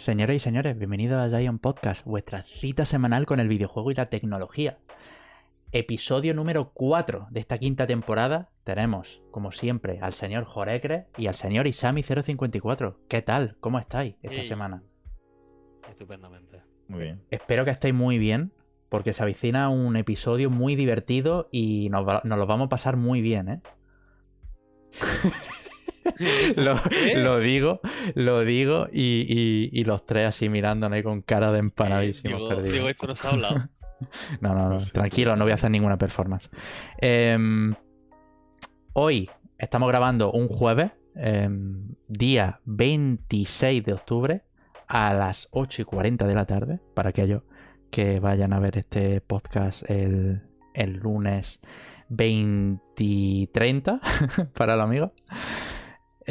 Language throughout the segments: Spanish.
Señoras y señores, bienvenidos a Giant Podcast, vuestra cita semanal con el videojuego y la tecnología. Episodio número 4 de esta quinta temporada. Tenemos, como siempre, al señor Jorecre y al señor Isami054. ¿Qué tal? ¿Cómo estáis esta Hey. semana? Estupendamente. Muy bien. Espero que estéis muy bien, porque se avecina un episodio muy divertido y nos, va- nos lo vamos a pasar muy bien, ¿eh? lo, ¿Eh? lo digo, lo digo y, y- y los tres así mirándonos ahí con cara de empanadísimos Digo, perdidos. digo, esto no se ha hablado. No, no, no, tranquilo, no voy a hacer ninguna performance. Em, hoy estamos grabando un jueves, em, día 26 de octubre, a las 8 y 40 de la tarde, para aquellos que vayan a ver este podcast el, el lunes 20 y 30, para los amigos.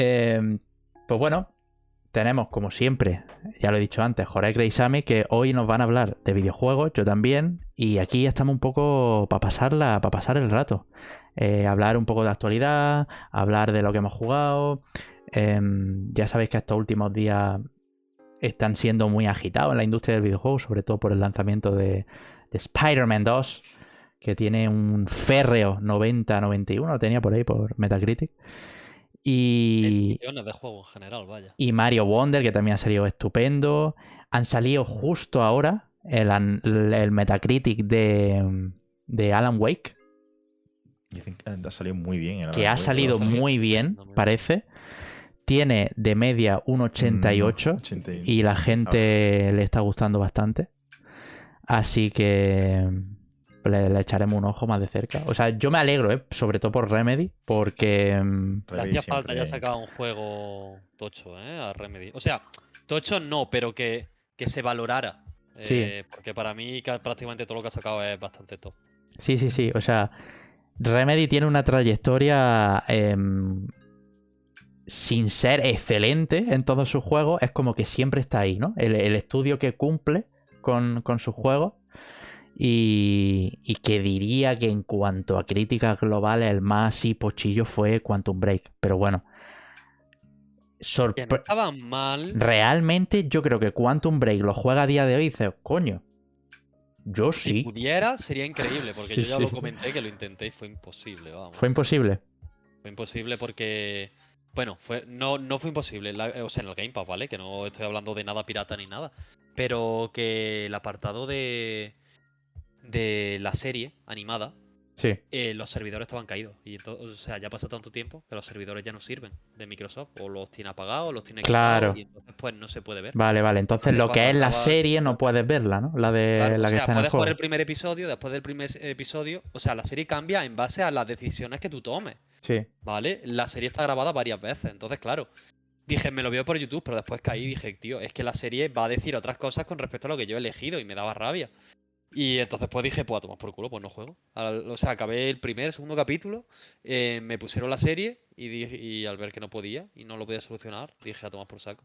Em, pues bueno, tenemos como siempre, ya lo he dicho antes, Jorge y Sami, que hoy nos van a hablar de videojuegos, yo también, y aquí estamos un poco para pasarla, para pasar el rato. Eh, hablar un poco de actualidad, hablar de lo que hemos jugado. Em, ya sabéis que estos últimos días están siendo muy agitados en la industria del videojuego, sobre todo por el lanzamiento de, de Spider-Man 2, que tiene un férreo 90-91, lo tenía por ahí por Metacritic. Y, Millones de juegos en general, vaya. y Mario Wonder, que también ha salido estupendo. Han salido justo ahora el, el Metacritic de, de Alan Wake, Dicen que ha salido muy bien. el que ha Wake, salido muy bien, parece. Tiene de media un 88 Mm, 81. y la gente le está gustando bastante. Así que le, le echaremos un ojo más de cerca. O sea, yo me alegro, ¿eh? sobre todo por Remedy, porque... mm, Le hacía falta ya sacar un juego tocho, ¿eh? A Remedy. O sea, tocho no, pero que, que se valorara. Sí. Eh, porque para mí ca- prácticamente todo lo que ha sacado es bastante top. Sí, sí, sí. O sea, Remedy tiene una trayectoria em, sin ser excelente en todos sus juegos. Es como que siempre está ahí, ¿no? El, el estudio que cumple con, con sus juegos. Y, y que diría que en cuanto a críticas globales, el más así pochillo fue Quantum Break. Pero bueno. No estaba mal. Realmente yo creo que Quantum Break lo juega a día de hoy y dice, coño. Yo Si sí. pudiera, sería increíble, porque Sí, yo ya sí. lo comenté que lo intenté y fue imposible, vamos. Fue imposible. Fue imposible porque. Bueno, fue, no, no fue imposible. la- o sea, en el Game Pass, ¿vale? Que no estoy hablando de nada pirata ni nada. Pero que el apartado de. De la serie animada. Sí. eh, los servidores estaban caídos. Y entonces, o sea, ya pasa tanto tiempo que los servidores ya no sirven de Microsoft. O los tiene apagados, o los tiene Claro. Y entonces, pues no se puede ver. Vale, vale. Entonces lo que es la serie no puedes verla, ¿no? La de Claro, la o que sea, está en el juego. jugar el primer episodio, después del primer episodio. O sea, la serie cambia en base a las decisiones que tú tomes. Sí. ¿Vale? La serie está grabada varias veces, entonces, claro. Dije, me lo veo por YouTube, pero después caí y dije, tío, es que la serie va a decir otras cosas con respecto a lo que yo he elegido y me daba rabia. Y entonces pues dije, pues a tomar por culo, pues no juego. Al- o sea, acabé el primer, segundo capítulo, eh, me pusieron la serie y, dije- y al ver que no podía y no lo podía solucionar, dije a tomar por saco.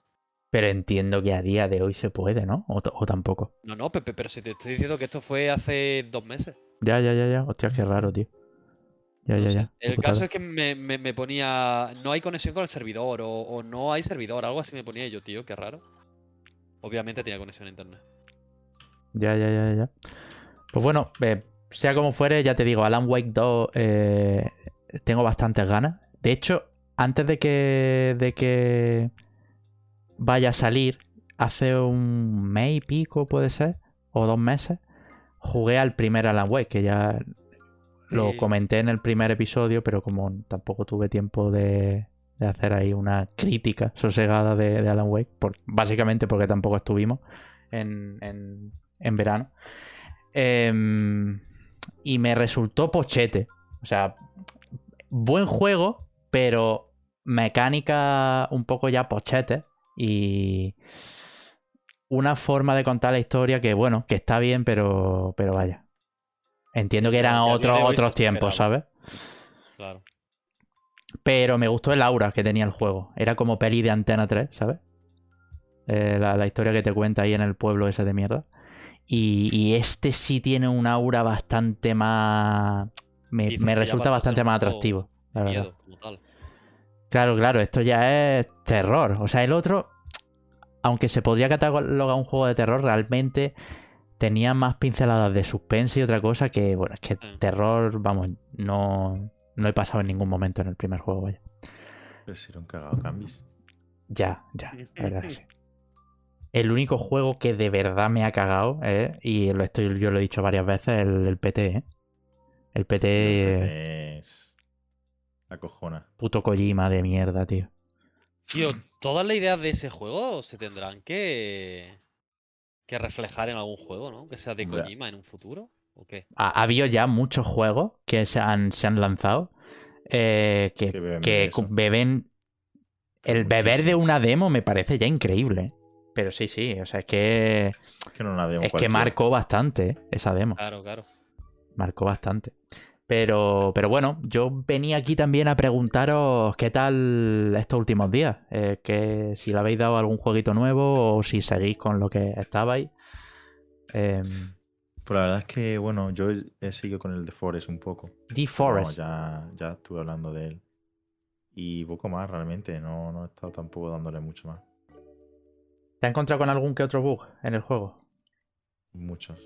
Pero entiendo que a día de hoy se puede, ¿no? O, o tampoco. No, no, Pepe, pero si te estoy diciendo que esto fue hace dos meses. Ya, ya, ya, ya. Hostia, qué raro, tío. Ya, ya, ya. El putada. caso es que me, me- me ponía, no hay conexión con el servidor o, o no hay servidor, algo así me ponía yo, tío, qué raro. Obviamente tenía conexión a internet. Ya, ya, ya, ya. Pues bueno, eh, sea como fuere, ya te digo, Alan Wake 2 eh, tengo bastantes ganas. De hecho, antes de que, de que vaya a salir, hace un mes y pico puede ser, o dos meses, jugué al primer Alan Wake, que ya lo Sí. comenté en el primer episodio, pero como tampoco tuve tiempo de, de hacer ahí una crítica sosegada de, de Alan Wake, por- básicamente porque tampoco estuvimos en, en- en verano. Em, y me resultó pochete. O sea, buen juego, pero mecánica un poco ya pochete. Y una forma de contar la historia que, bueno, que está bien, pero, pero vaya. Entiendo que eran otros, otros tiempos. ¿sabes? Claro. Pero me gustó el aura que tenía el juego. Era como peli de Antena 3, ¿sabes? Eh, la, la historia que te cuenta ahí en el pueblo ese de mierda. Y, y este sí tiene un aura bastante más... Me, me resulta bastante más atractivo. La verdad. Miedo, como tal. Claro, claro, esto ya es terror. O sea, el otro, aunque se podría catalogar un juego de terror, realmente tenía más pinceladas de suspense y otra cosa que, bueno, es que Mm. terror, vamos, no, no he pasado en ningún momento en el primer juego, vaya. Pero si era un cagado cambis. Ya, ya, la verdad que sí. El único juego que de verdad me ha cagado, eh, y lo estoy, yo lo he dicho varias veces, el, el PT, ¿eh? El PT, eh, Es. La cojona. puto Kojima de mierda, tío. Tío, todas las ideas de ese juego se tendrán que, que reflejar en algún juego, ¿no? Que sea de. Kojima en un futuro. ¿O qué? Ha, ha habido ya muchos juegos que se han, se han lanzado eh, que, Que beben que. El beber de una demo me parece ya increíble. Pero sí, sí, o sea, es que. Es que no la demo Es que marcó bastante eh, esa demo. Claro, claro. Marcó bastante. Pero, pero bueno, yo venía aquí también a preguntaros qué tal estos últimos días. Eh, que si le habéis dado algún jueguito nuevo o si seguís con lo que estabais. Em, Pues la verdad es que, bueno, yo he, seguido con el de Forest un poco. The No, Forest. ya, ya estuve hablando de él. Y poco más, realmente. No, no he estado tampoco dándole mucho más. ¿Te has encontrado con algún que otro bug en el juego? Muchos.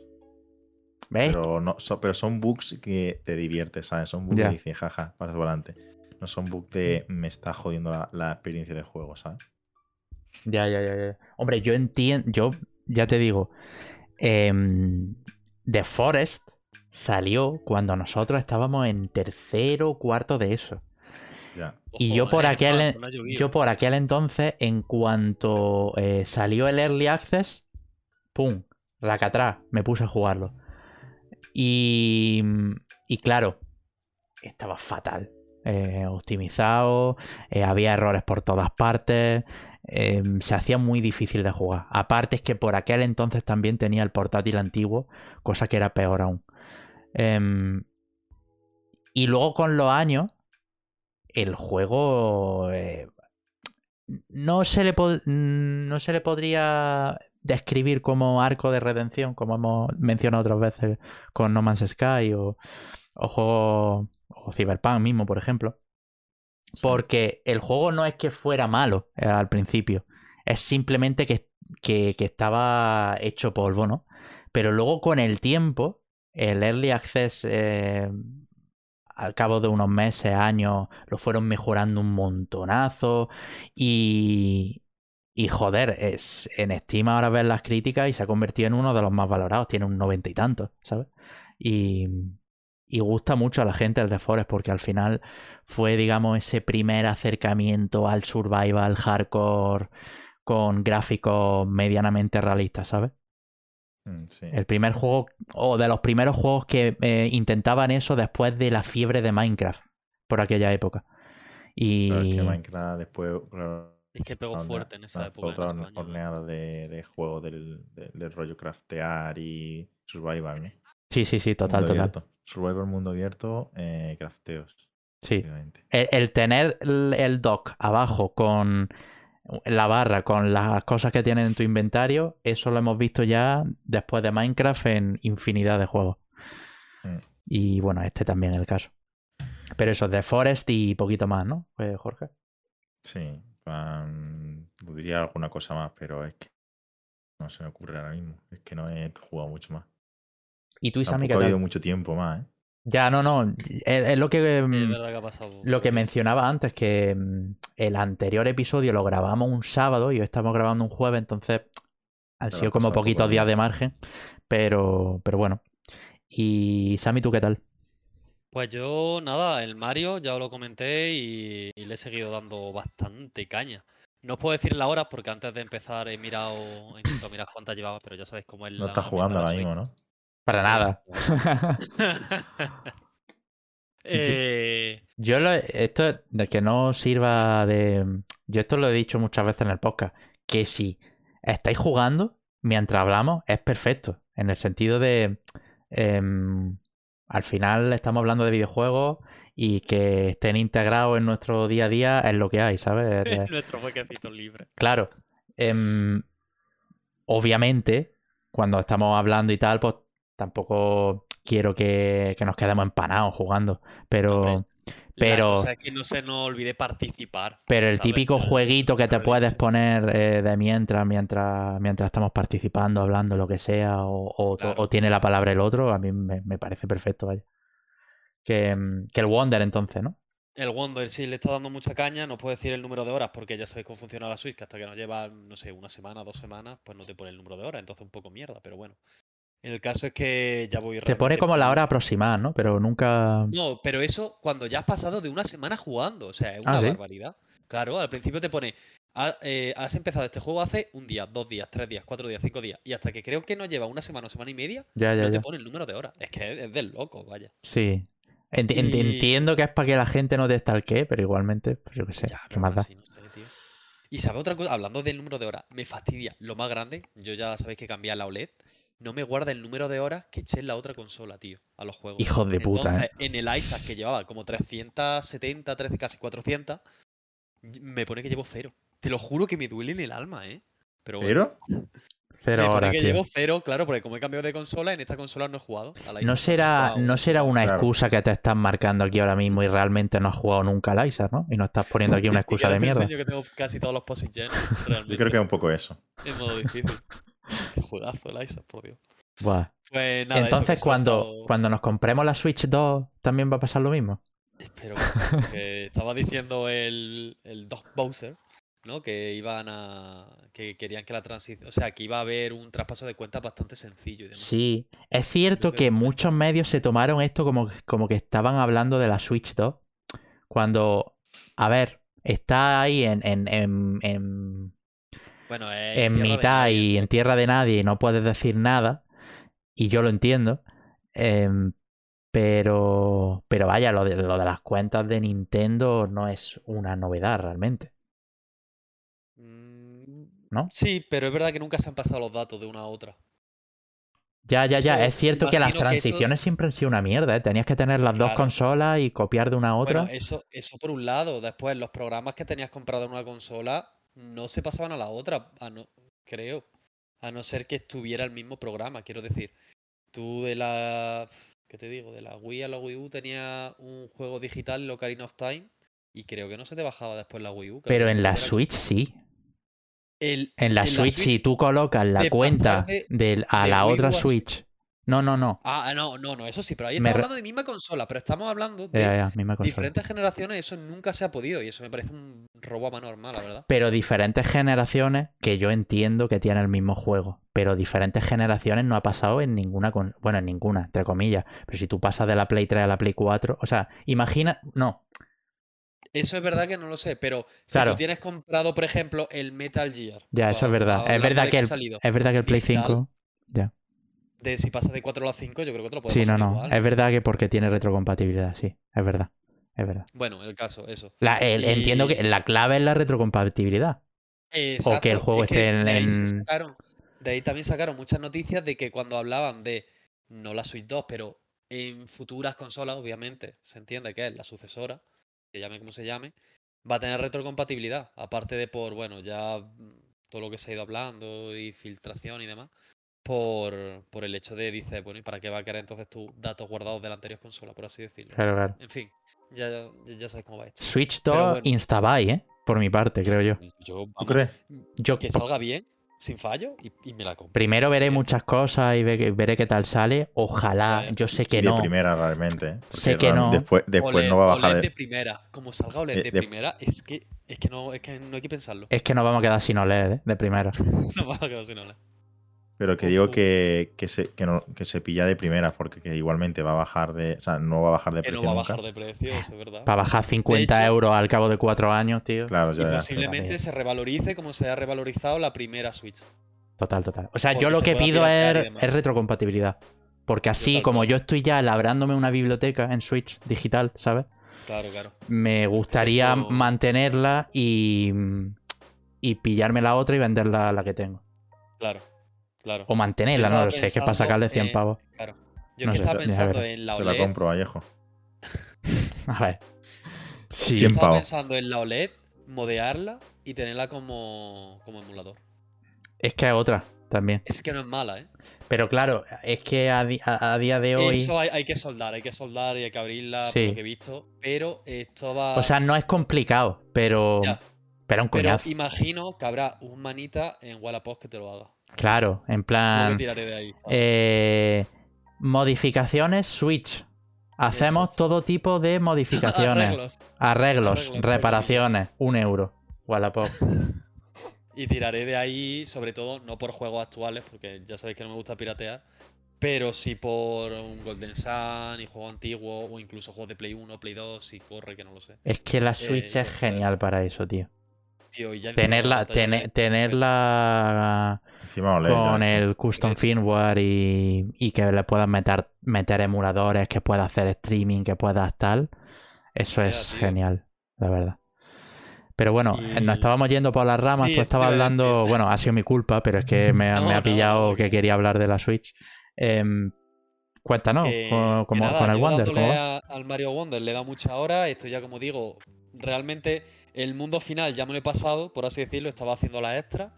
¿Ves? Pero, no, so- pero son bugs que te diviertes, ¿sabes? Son bugs que dices, jaja, pasas por adelante. No son bugs de me está jodiendo la, la experiencia de juego, ¿sabes? Ya, ya, ya, ya. Hombre, yo entiendo, yo ya te digo, em, The Forest salió cuando nosotros estábamos en tercero o cuarto de eso. Ya. Y Ojo, yo por eh, aquel, yo por aquel entonces, en cuanto eh, salió el Early Access, ¡pum! Racatrás, me puse a jugarlo. Y, y claro, estaba fatal. eh, optimizado, eh, había errores por todas partes, eh, se hacía muy difícil de jugar. Aparte es que por aquel entonces también tenía el portátil antiguo, cosa que era peor aún. Em, y luego con los años, el juego eh, no, se le no se le podría describir como arco de redención, como hemos mencionado otras veces con No Man's Sky o, o juegos o Cyberpunk mismo, por ejemplo. Sí. Porque el juego no es que fuera malo eh, al principio, es simplemente que, que- que estaba hecho polvo, ¿no? Pero luego con el tiempo, el Early Access, eh, al cabo de unos meses, años, lo fueron mejorando un montonazo y... Y joder, es, en Steam ahora ves las críticas y se ha convertido en uno de los más valorados, tiene un noventa y tantos, ¿sabes? Y, gusta mucho a la gente el The Forest porque al final fue, digamos, ese primer acercamiento al survival hardcore con gráficos medianamente realistas, ¿sabes? Mm, sí. El primer juego, o de los primeros juegos que eh, intentaban eso después de la fiebre de Minecraft, por aquella época. Y es que Minecraft después claro, Es que pegó fuerte en esa época. otra horneada de, de juegos del, de- del rollo craftear y survival, ¿no? sí, sí, sí, total, Mundo total. abierto. Survival mundo abierto, eh, crafteos. Sí. El, el tener el, el dock abajo con la barra, con las cosas que tienes en tu inventario, eso lo hemos visto ya después de Minecraft en infinidad de juegos. Mm. Y bueno, este también es el caso. Pero eso, de Forest y poquito más, ¿no? Pues, Jorge. Sí, plan, diría alguna cosa más, pero es que no se me ocurre ahora mismo. Es que no he jugado mucho más. Y tú, Isami, ¿qué Tampoco ha tal? habido mucho tiempo más, ¿eh? Ya, no, no. Es, es lo que. Mm, es verdad que ha pasado. Lo que mencionaba antes, que mm, el anterior episodio lo grabamos un sábado y hoy estamos grabando un jueves, entonces han sido como poco poquitos días de margen, pero, pero bueno. Y Sammy, ¿tú qué tal? Pues yo, nada, el Mario ya os lo comenté y, y le he seguido dando bastante caña. No os puedo decir la hora porque antes de empezar he mirado, he intentado mirar cuántas llevaba, pero ya sabéis cómo es No la estás jugando ahora mismo. ¿no? Para nada. Eh, Yo lo, esto de que no sirva de. Yo esto lo he dicho muchas veces en el podcast. Que si estáis jugando mientras hablamos, es perfecto. En el sentido de. em, al final estamos hablando de videojuegos y que estén integrados en nuestro día a día es lo que hay, ¿sabes? Nuestro jueguecito libre. Claro. em, obviamente, cuando estamos hablando y tal, pues tampoco quiero que, que nos quedemos empanados jugando. Pero, Hombre. Pero- La cosa es que no se nos olvide participar. Pero el ¿sabes? típico jueguito que te puedes poner eh, de mientras, mientras, mientras estamos participando, hablando, lo que sea, o, o- Claro. o tiene la palabra el otro, a mí me, me parece perfecto, vaya. Que, mm, que el Wonder entonces, ¿no? El Wonder sí le está dando mucha caña, no puedo decir el número de horas porque ya sabéis cómo funciona la Switch, que hasta que nos lleva, no sé, una semana, dos semanas, pues no te pone el número de horas, entonces un poco mierda, pero bueno. El caso es que ya voy Te pone como la hora aproximada, ¿no? Pero nunca... No, pero eso cuando ya has pasado de una semana jugando, o sea, es Ah, una ¿sí? barbaridad. Claro, al principio te pone, "Ha- eh, has empezado este juego hace un día, dos días, tres días, cuatro días, cinco días, y hasta que creo que no lleva una semana o semana y media, Ya, ya, no te pone el número de horas. Es que es, es del loco, vaya. Sí. Y- Entiendo que es para que la gente no te estalquee, pero igualmente, pues yo qué sé, Ya, ¿qué más da? así, no sé, tío. Y sabe otra cosa, hablando del número de horas, me fastidia. Lo más grande, yo ya sabéis que cambié a la OLED, no me guarda el número de horas que eché en la otra consola, tío, a los juegos. Hijos de puta, ¿eh? en el Isaac que llevaba como 370, 13, casi 400, y- me pone que llevo cero. Te lo juro que me duele en el alma, ¿eh? Pero bueno, Pero, Cero me pone horas, que tío. llevo cero, claro, porque como he cambiado de consola, en esta consola no he jugado. a la No Isaac, he será, jugado no será una Claro. excusa que te estás marcando aquí ahora mismo y realmente no has jugado nunca al Isaac, ¿no? Y no estás poniendo aquí una excusa de te mierda. enseño que tengo casi todos los posits llenos, realmente. yo creo que es un poco eso. En modo difícil. Qué juegazo el Isaac, por Dios. Buah. Pues nada, Entonces, cuando, cuando nos compremos la Switch 2, ¿también va a pasar lo mismo? Espero que estaba diciendo el, el Doc Bowser, ¿no? Que iban a. que querían que la transición. O sea, que iba a haber un traspaso de cuentas bastante sencillo y demás. Sí, es cierto que que- muchos medios se tomaron esto como, como que estaban hablando de la Switch 2. Cuando, a ver, está ahí en, en, en, en- Bueno, en mitad y en tierra de nadie y no puedes decir nada. Y yo lo entiendo. em, pero, pero vaya, lo de, lo de las cuentas de Nintendo no es una novedad realmente. Mm, ¿no? Sí, pero es verdad que nunca se han pasado los datos de una a otra. Ya, ya, ya. Eso, Es cierto que las imagino que esto- transiciones siempre han sido una mierda, ¿eh? Tenías que tener las dos consolas y copiar de una a otra. Bueno, eso, eso por un lado. Después, los programas que tenías comprado en una consola no se pasaban a la otra, a no, creo. A no ser que estuviera el mismo programa, quiero decir. Tú de la. ¿Qué te digo? De la Wii a la Wii U tenía un juego digital, el Ocarina of Time, y creo que no se te bajaba después la Wii U. pero en la Switch sí. El- En la en Switch, si tú colocas la de cuenta de- del- a de la Wii otra a Switch. No, no, no. Ah, no, no, no, eso sí, pero ahí estamos hablando de misma consola, pero estamos hablando de Ya, ya, misma diferentes generaciones, eso nunca se ha podido, y eso me parece un robo a mano armada, la verdad. Pero diferentes generaciones que yo entiendo que tienen el mismo juego. Pero diferentes generaciones no ha pasado en ninguna. con- Bueno, en ninguna, entre comillas. Pero si tú pasas de la Play 3 a la Play 4. O sea, imagina. No. Eso es verdad que no lo sé, pero si tú tienes comprado, por ejemplo, el Metal Gear. Ya, eso es verdad. Es verdad que el, es verdad que el Play digital, 5. Ya. De si pasa de 4 a la 5, yo creo que te lo puedes Sí, no, no. igual. Es verdad que porque tiene retrocompatibilidad, sí. Es verdad. Es verdad. Bueno, el caso, eso. La- el- Entiendo que la clave es la retrocompatibilidad. O que el juego es que esté en- de ahí sacaron- de ahí también sacaron muchas noticias de que cuando hablaban de, no la Switch 2, pero en futuras consolas, obviamente, se entiende que es la sucesora, se llame como se llame, va a tener retrocompatibilidad. Aparte de por, bueno, ya todo lo que se ha ido hablando y filtración y demás, por, por el hecho de, dice, bueno, ¿y para qué va a querer entonces tus datos guardados de la anterior consola, por así decirlo? Claro, claro. En fin, ya, ya, ya sabes cómo va esto. Switch Pero 2 bueno. Instabuy, ¿eh? Por mi parte, creo yo. Yo, ¿Tú vamos, crees? Yo que salga bien, sin fallo, y, y me la compro. primero veré Bien. muchas cosas y ve- veré qué tal sale. Ojalá, yo sé que de no. primera realmente. ¿eh? Sé que realmente no. Después, después OLED, no va a bajar OLED de... de primera. Como salga OLED Eh, de de- primera, es que, es que no, es que no hay que pensarlo. Es que nos vamos a quedar sin OLED, ¿eh? De primera. No va a quedar sin OLED. Pero que digo que, que, se, que, no- que se pilla de primera, porque que igualmente va a bajar de. O sea, no va a bajar de Que no precio va a bajar de precio, es verdad. Para bajar 50 hecho- euros al cabo de cuatro años, tío. Claro, Y ya verás. posiblemente se revalorice como se ha revalorizado la primera Switch. Total, total. O sea, yo lo se que pido y es, es retrocompatibilidad. Porque así, como yo estoy ya labrándome una biblioteca en Switch digital, ¿sabes? Claro, claro. Me gustaría Pero- mantenerla y, y pillarme la otra y venderla la que tengo. Claro, claro. O mantenerla, no lo sé, que es para sacarle 100 en- pavos. claro. Yo no que sé, estaba pensando en la Te la OLED. compro, Vallejo. A ver. Sí, Yo 100 estaba pavos. pensando en la OLED, modearla y tenerla como, como emulador. es que es otra. también. Es que no es mala, ¿eh? Pero claro, es que a, di- a- a día de hoy. Eso hay, hay que soldar, hay que soldar y hay que abrirla, por Sí. lo que he visto. Pero esto va. O sea, no es complicado, pero. Ya. Pero un pero coñazo. imagino que habrá un manita en Wallapop que te lo haga. Claro, en plan. me tiraré de ahí. eh, modificaciones Switch. Hacemos Exacto. todo tipo de modificaciones. Arreglos. Arreglos, Arreglos, reparaciones, un euro. Wallapop. Y tiraré de ahí, sobre todo, no por juegos actuales, porque ya sabéis que no me gusta piratear, pero sí por un Golden Sun y juegos antiguos, o incluso juegos de Play 1, Play 2, si corre, que no lo sé. Es que la Switch Eh, es genial para eso, tío. Tío, y ya encima Tenerla, la pantalla tener- de- tenerla Encima OLED. con ya. el custom firmware y, y que le puedas meter, meter emuladores, que pueda hacer streaming, que puedas tal. Eso es tío. genial, la verdad. Pero bueno, eh, Y- nos estábamos yendo por las ramas. Sí, Tú estabas hablando, bueno, ha sido mi culpa, pero es que me, No, me ha pillado no, que quería hablar de la Switch. Em, cuéntanos, que- con, que nada, con el yo Wonder, a- al Mario Wonder le dado mucha hora. Esto ya, como digo, realmente el mundo final ya me lo he pasado, por así decirlo. Estaba haciendo la extra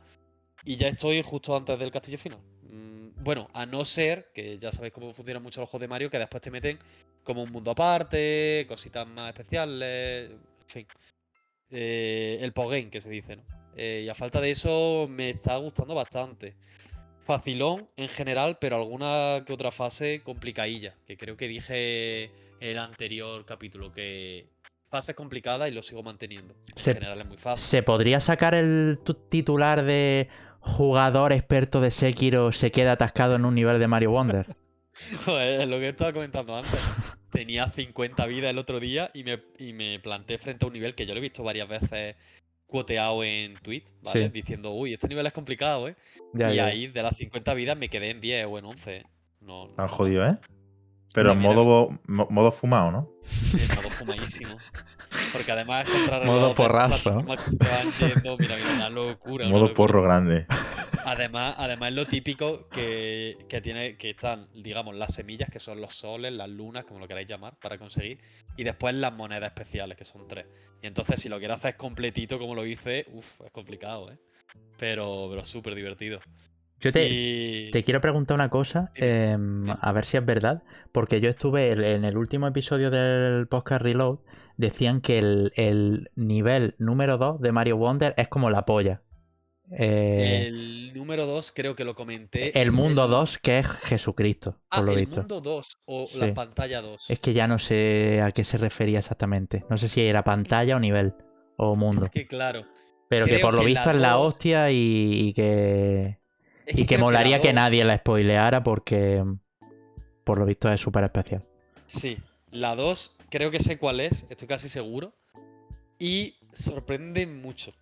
y ya estoy justo antes del castillo final. Mm, Bueno, a no ser que ya sabéis cómo funcionan mucho los juegos de Mario, que después te meten como un mundo aparte, cositas más especiales, en fin. Eh, el postgame que se dice, ¿no? Eh, y a falta de eso me está gustando bastante. Facilón en general, pero alguna que otra fase complicadilla. Que creo que dije el anterior capítulo que fase complicada y lo sigo manteniendo. En Se- general es muy fácil. ¿Se podría sacar el tu- titular de jugador experto de Sekiro se queda atascado en un nivel de Mario Wonder? Joder, es lo que estaba comentando antes. Tenía 50 vidas el otro día y me, y me planté frente a un nivel que yo lo he visto varias veces cuoteado en tweet, ¿vale? Sí. Diciendo, uy, este nivel es complicado, ¿eh? Ya, y ya. ahí de las 50 vidas me quedé en 10 o en 11. No, Tan jodido, ¿eh? Pero en modo, modo fumado, ¿no? en modo fumadísimo. Porque además es contra Modo porrazo. que se te van yendo, mira, mira, una locura. una modo locura. porro grande. Además, además es lo típico que, que tiene, que están, digamos, las semillas, que son los soles, las lunas, como lo queráis llamar, para conseguir, y después las monedas especiales, que son tres. Y entonces, si lo quieres hacer completito, como lo hice, uff, es complicado, ¿eh? Pero, pero súper divertido. Yo te, Y... te quiero preguntar una cosa, em, a ver si es verdad, porque yo estuve en- el último episodio del podcast Reload, decían que el, el nivel número 2 de Mario Wonder es como la polla. Eh, El número 2 creo que lo comenté. el mundo 2 que es Jesucristo, Ah, por lo el visto. mundo 2 o Sí. la pantalla 2. Es que ya no sé a qué se refería exactamente. No sé si era pantalla o nivel o mundo. Es que claro. Pero que por lo que visto es la dos- hostia y, y que. Es Y que molaría la que nadie la spoileara porque. Por lo visto es súper especial. Sí, la 2 creo que sé cuál es, estoy casi seguro. Y sorprende mucho.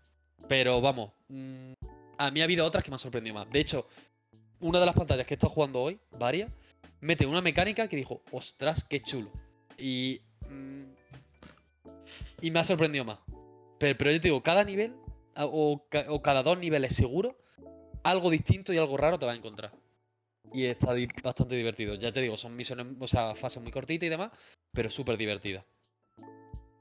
Pero vamos, mm, a mí ha habido otras que me han sorprendido más. De hecho, una de las pantallas que he estado jugando hoy, varias, mete una mecánica que dijo, ostras, qué chulo. Y. mm, y me ha sorprendido más. Pero, pero yo te digo, cada nivel, o, o cada dos niveles seguro, algo distinto y algo raro te vas a encontrar. Y está di- bastante divertido. Ya te digo, son misiones, o sea, fases muy cortitas y demás, pero súper divertidas.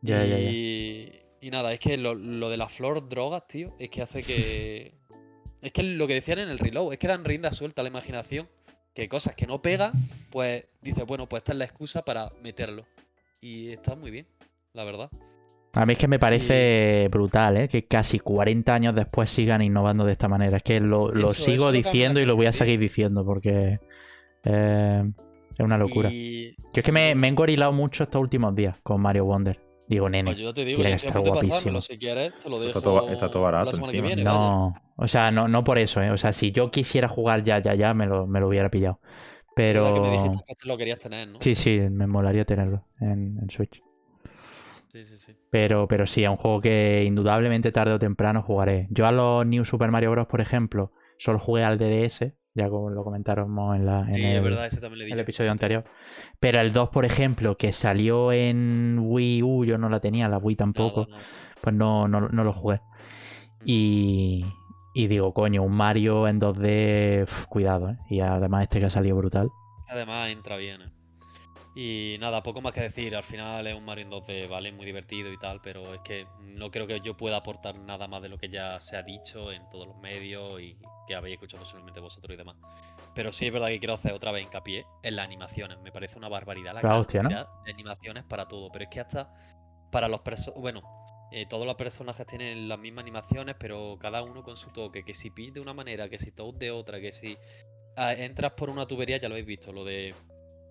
Ya, ya, ya. y, y nada, es que lo, lo de la flor drogas, tío, es que hace que. es que lo que decían en el reload, es que dan rienda suelta a la imaginación. Que cosas que no pegan, pues dices, bueno, pues esta es la excusa para meterlo. Y está muy bien, la verdad. A mí es que me parece brutal, ¿eh? Que casi 40 años después sigan innovando de esta manera. Es que lo, lo Eso- sigo diciendo y lo voy a seguir diciendo porque. eh, es una locura. Y Yo es que me, me he engorilado mucho estos últimos días con Mario Wonder. Digo, nene. pues yo te digo, tiene yo que estar guapísimo. pasármelo, si quieres, te lo dejo Está todo ba- está todo barato la que vaya. No, o sea, no, no por eso, ¿eh? O sea, si yo quisiera jugar ya, ya, ya, me lo, me lo hubiera pillado. ¿Verdad que me Pero. dijiste que este lo querías tener, ¿no? Sí, sí, me molaría tenerlo en, en Switch. Sí, sí. sí. Pero, pero sí, es un juego que indudablemente tarde o temprano jugaré. Yo a los New Super Mario Bros., por ejemplo, solo jugué al DDS, ya como lo comentáramos en, la, en Sí, el, es verdad, ese también le di. el yo. episodio anterior. Pero el 2, por ejemplo, que salió en Wii U, yo no la tenía, la Wii tampoco, Nada, no. pues no, no, no lo jugué. Y, y digo, coño, un Mario en 2D, uf, cuidado, ¿eh? Y además este que ha salido brutal. Además entra bien. ¿eh? Y nada, poco más que decir. Al final es un Mario en 2D, ¿vale? Muy divertido y tal, pero es que no creo que yo pueda aportar nada más de lo que ya se ha dicho en todos los medios y que habéis escuchado posiblemente vosotros y demás. Pero sí es verdad que quiero hacer otra vez hincapié en las animaciones. Me parece una barbaridad la La hostia, ¿no? cantidad de animaciones para todo. Pero es que hasta para los personajes. Bueno, eh, todos los personajes tienen las mismas animaciones, pero cada uno con su toque. Que si Peach de una manera, que si Toad de otra, que si ah, entras por una tubería, ya lo habéis visto, lo de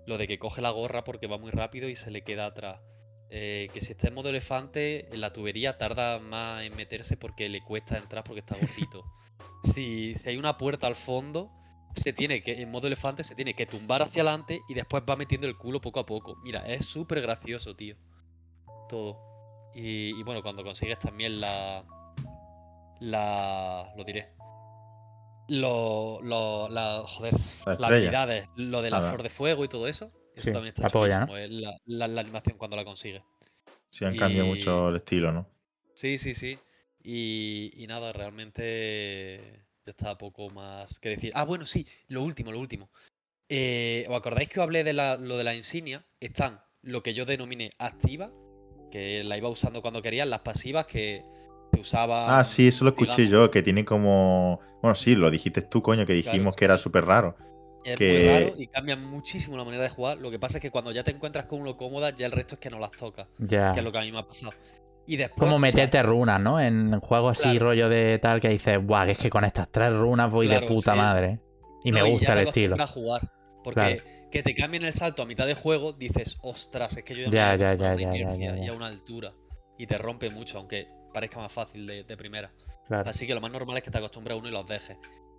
lo de que coge la gorra porque va muy rápido y se le queda atrás. Eh, que si está en modo elefante, la tubería tarda más en meterse porque le cuesta entrar porque está gordito. si, si hay una puerta al fondo, se tiene que, en modo elefante, se tiene que tumbar hacia adelante y después va metiendo el culo poco a poco. Mira, es súper gracioso, tío. Todo. Y, y bueno, cuando consigues también la. La. Lo diré. Lo, lo, la, joder, La las habilidades, lo de la flor de fuego y todo eso. Eso Sí, también está la polla, ¿no? eh, la, la- la animación cuando la consigue. Sí, han cambiado mucho el estilo, ¿no? Sí, sí, sí. Y, y nada, realmente ya está poco más que decir. Ah, bueno, sí, lo último, lo último. Eh, ¿Os acordáis que os hablé de la, lo de la insignia? Están lo que yo denominé activa, que la iba usando cuando quería, las pasivas que se usaban. Ah, sí, eso lo escuché digamos. yo, que tiene como... Bueno, sí, lo dijiste tú, coño, que dijimos que era súper raro. Es que- muy raro y cambian muchísimo la manera de jugar. Lo que pasa es que cuando ya te encuentras con uno cómoda, ya el resto es que no las tocas, Ya. que es lo que a mí me ha pasado. Y después. Como o sea, meterte runas, ¿no? En juegos así, rollo de tal, que dices, guau, que es que con estas tres runas voy Claro, de puta sí. madre. Y me gusta ya el te estilo. a jugar. Porque que te cambien el salto a mitad de juego, dices, ostras, es que yo ya, Ya, me he ya, ya, ya, ya, inercia ya, y ya. a una altura. Y te rompe mucho, aunque parezca más fácil de, de primera. Claro. Así que lo más normal es que te acostumbres a uno y los dejes.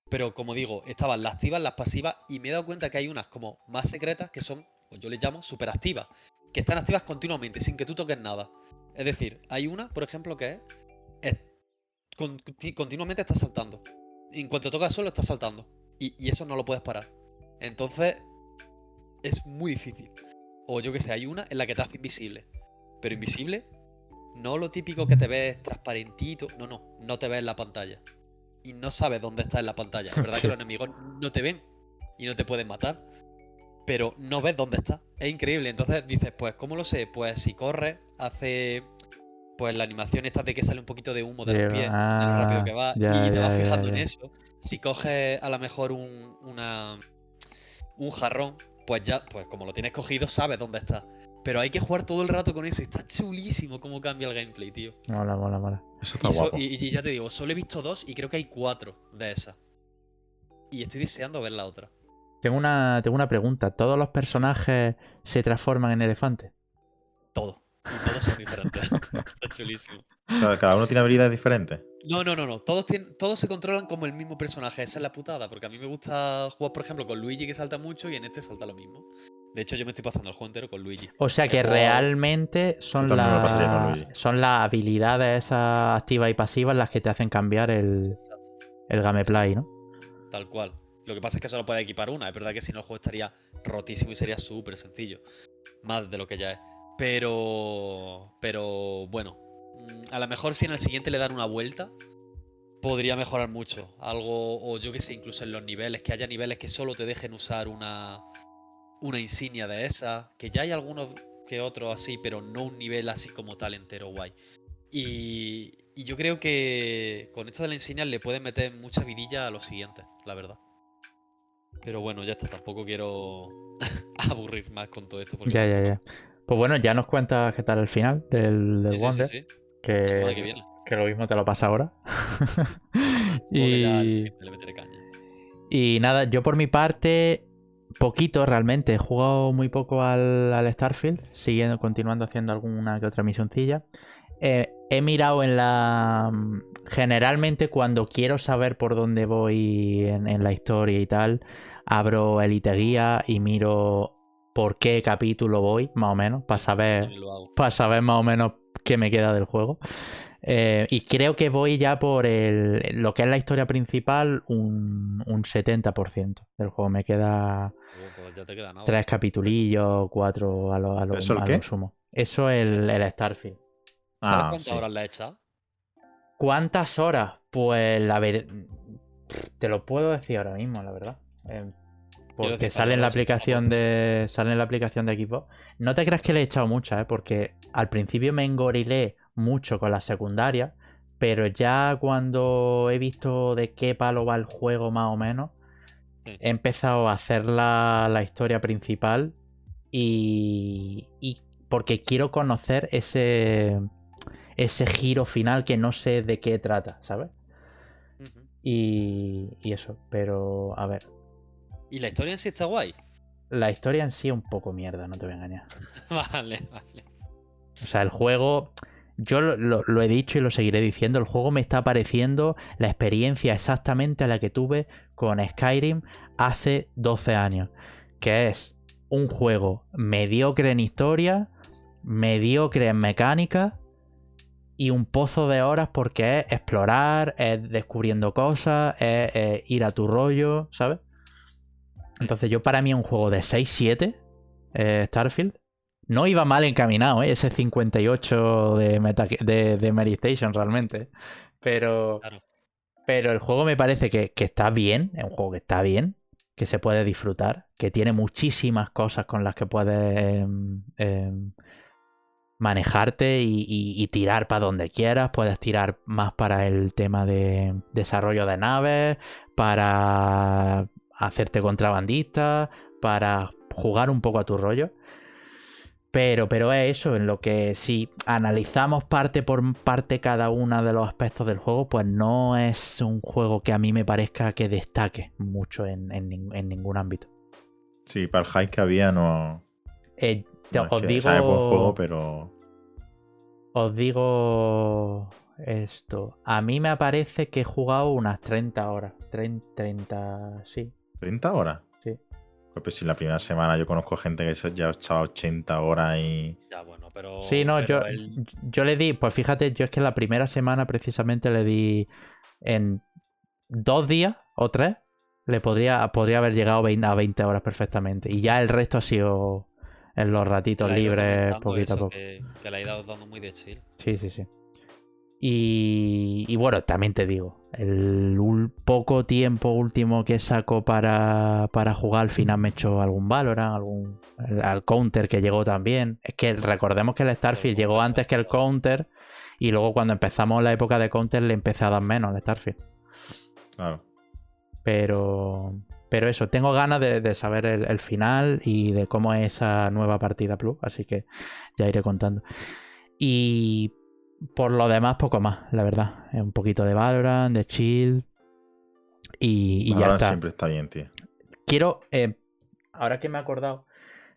Pero como digo, estaban las activas, las pasivas, y me he dado cuenta que hay unas como más secretas que son, pues yo les llamo super activas. Que están activas continuamente, sin que tú toques nada. Es decir, hay una, por ejemplo, que es. es conti- continuamente está saltando. En cuanto tocas suelo, está saltando. Y, y eso no lo puedes parar. Entonces, es muy difícil. O yo que sé, hay una en la que te hace invisible. Pero invisible, no lo típico que te ves transparentito. No, no, no te ves en la pantalla. Y no sabes dónde está en la pantalla. Es verdad Sí. que los enemigos no te ven y no te pueden matar. Pero no ves dónde está. Es increíble. Entonces dices, pues, ¿cómo lo sé? Pues si corres, hace. Pues la animación esta de que sale un poquito de humo de los pies, de lo rápido que va, ya, y te vas fijando en eso. Si coges a lo mejor un, una, un jarrón, pues ya, pues como lo tienes cogido, sabes dónde está. Pero hay que jugar todo el rato con eso. Está chulísimo cómo cambia el gameplay, tío. Mola, mola, mola. Eso está Y, so- guapo. y- y ya te digo, solo he visto dos y creo que hay cuatro de esas. Y estoy deseando ver la otra. Tengo una, tengo una pregunta. ¿Todos los personajes se transforman en elefantes? Todo. Y todos son diferentes. Está chulísimo. Cada uno tiene habilidades diferentes. No, no, no, no. Todos, tienen, todos se controlan como el mismo personaje. Esa es la putada. Porque a mí me gusta jugar, por ejemplo, con Luigi que salta mucho y en este salta lo mismo. De hecho, yo me estoy pasando el juego entero con Luigi. O sea que realmente son Luigi. son las habilidades esas activas y pasivas las que te hacen cambiar el, el gameplay, ¿no? Tal cual. Lo que pasa es que solo puede equipar una. Es verdad que si no el juego estaría rotísimo y sería súper sencillo. Más de lo que ya es. Pero. Pero bueno. mm, A lo mejor si en el siguiente le dan una vuelta. Podría mejorar mucho. Algo. O yo que sé, incluso en los niveles. Que haya niveles que solo te dejen usar una. Una insignia de esa. Que ya hay algunos que otros así. Pero no un nivel así como tal entero guay. Y, y yo creo que con esto de la insignia le pueden meter mucha vidilla a los siguientes, la verdad. Pero bueno, ya está, tampoco quiero aburrir más con todo esto. Porque Ya, ya, ya. Pues bueno, ya nos cuentas qué tal el final del, del Sí, sí, sí, Wonder. sí, la semana que Que, que lo mismo te lo pasa ahora. Y nada, yo por mi parte, poquito realmente. He jugado muy poco al, al Starfield, siguiendo, continuando haciendo alguna que otra misioncilla. Eh, he mirado en la. Generalmente, cuando quiero saber por dónde voy en, en la historia y tal, abro Elite Guía y miro por qué capítulo voy, más o menos, para saber para saber más o menos qué me queda del juego. Eh, y creo que voy ya por el, lo que es la historia principal, un, un 70% del juego. Me queda Oh, pues ya te queda nada. tres capitulillos, cuatro a lo, a lo- ¿Eso el a qué? lo sumo. Eso es el, el Starfield. ¿Sabes Ah, cuántas sí. horas le he echado? ¿Cuántas horas? Pues la ver... Te lo puedo decir ahora mismo, la verdad. Eh, Porque sale en la aplicación de. Sale en la aplicación de Xbox. No te creas que le he echado muchas, ¿eh? Porque al principio me engorilé mucho con las secundarias. Pero ya cuando he visto de qué palo va el juego más o menos. Sí. He empezado a hacer la, la historia principal. Y. y porque quiero conocer ese. Ese giro final que no sé de qué trata, ¿sabes? Y, y eso, pero a ver, Y la historia en sí está guay. la historia en sí es un poco mierda, no te voy a engañar. Vale, vale. O sea, el juego, yo lo, he dicho y lo seguiré diciendo, el juego me está pareciendo la experiencia exactamente a la que tuve con Skyrim hace 12 años, que es un juego mediocre en historia, mediocre en mecánica y un pozo de horas porque es explorar, es descubriendo cosas, es, ir a tu rollo, ¿sabes? Entonces yo para mí un juego de 6-7, eh, Starfield. No iba mal encaminado, ¿eh? ese 58 de, Meta de, Station realmente. Pero, Claro. pero el juego me parece que, que está bien, es un juego que está bien, que se puede disfrutar, que tiene muchísimas cosas con las que puedes em, em, manejarte y, y- y tirar para donde quieras. Puedes tirar más para el tema de desarrollo de naves, para hacerte contrabandista, para jugar un poco a tu rollo. Pero, pero es eso, en lo que si analizamos parte por parte cada uno de los aspectos del juego, pues no es un juego que a mí me parezca que destaque mucho en, en nin- en ningún ámbito. Sí, para el hype que había no. Eh, no es os que digo. juego, pero. Os digo esto. A mí me parece que he jugado unas 30 horas. 30, 30 sí. ¿30 horas? Sí. Pues si la primera semana yo conozco gente que se- ya ha echado 80 horas y. Ya, bueno, pero. Sí, no, pero yo, yo le di, pues fíjate, yo es que la primera semana precisamente le di en dos días o tres, le podría, podría haber llegado 20 a 20 horas perfectamente. Y ya el resto ha sido en los ratitos libres, poquito a poco. Que, que le ha ido dando muy de chill. Sí, sí, sí. Y, y bueno, también te digo, el poco tiempo último que saco para, para jugar al final me he hecho algún Valorant, algún el- al Counter que llegó también. Es que recordemos que el Starfield llegó antes que el Counter y luego cuando empezamos la época de Counter le empecé a dar menos al Starfield. Claro. Pero, pero eso, tengo ganas de, de saber el, el final y de cómo es esa nueva partida Plus, así que ya iré contando. Y por lo demás, poco más, la verdad. Un poquito de Valorant, de Chill. Y, y ya está. siempre está bien, tío. Quiero, eh, ahora que me he acordado,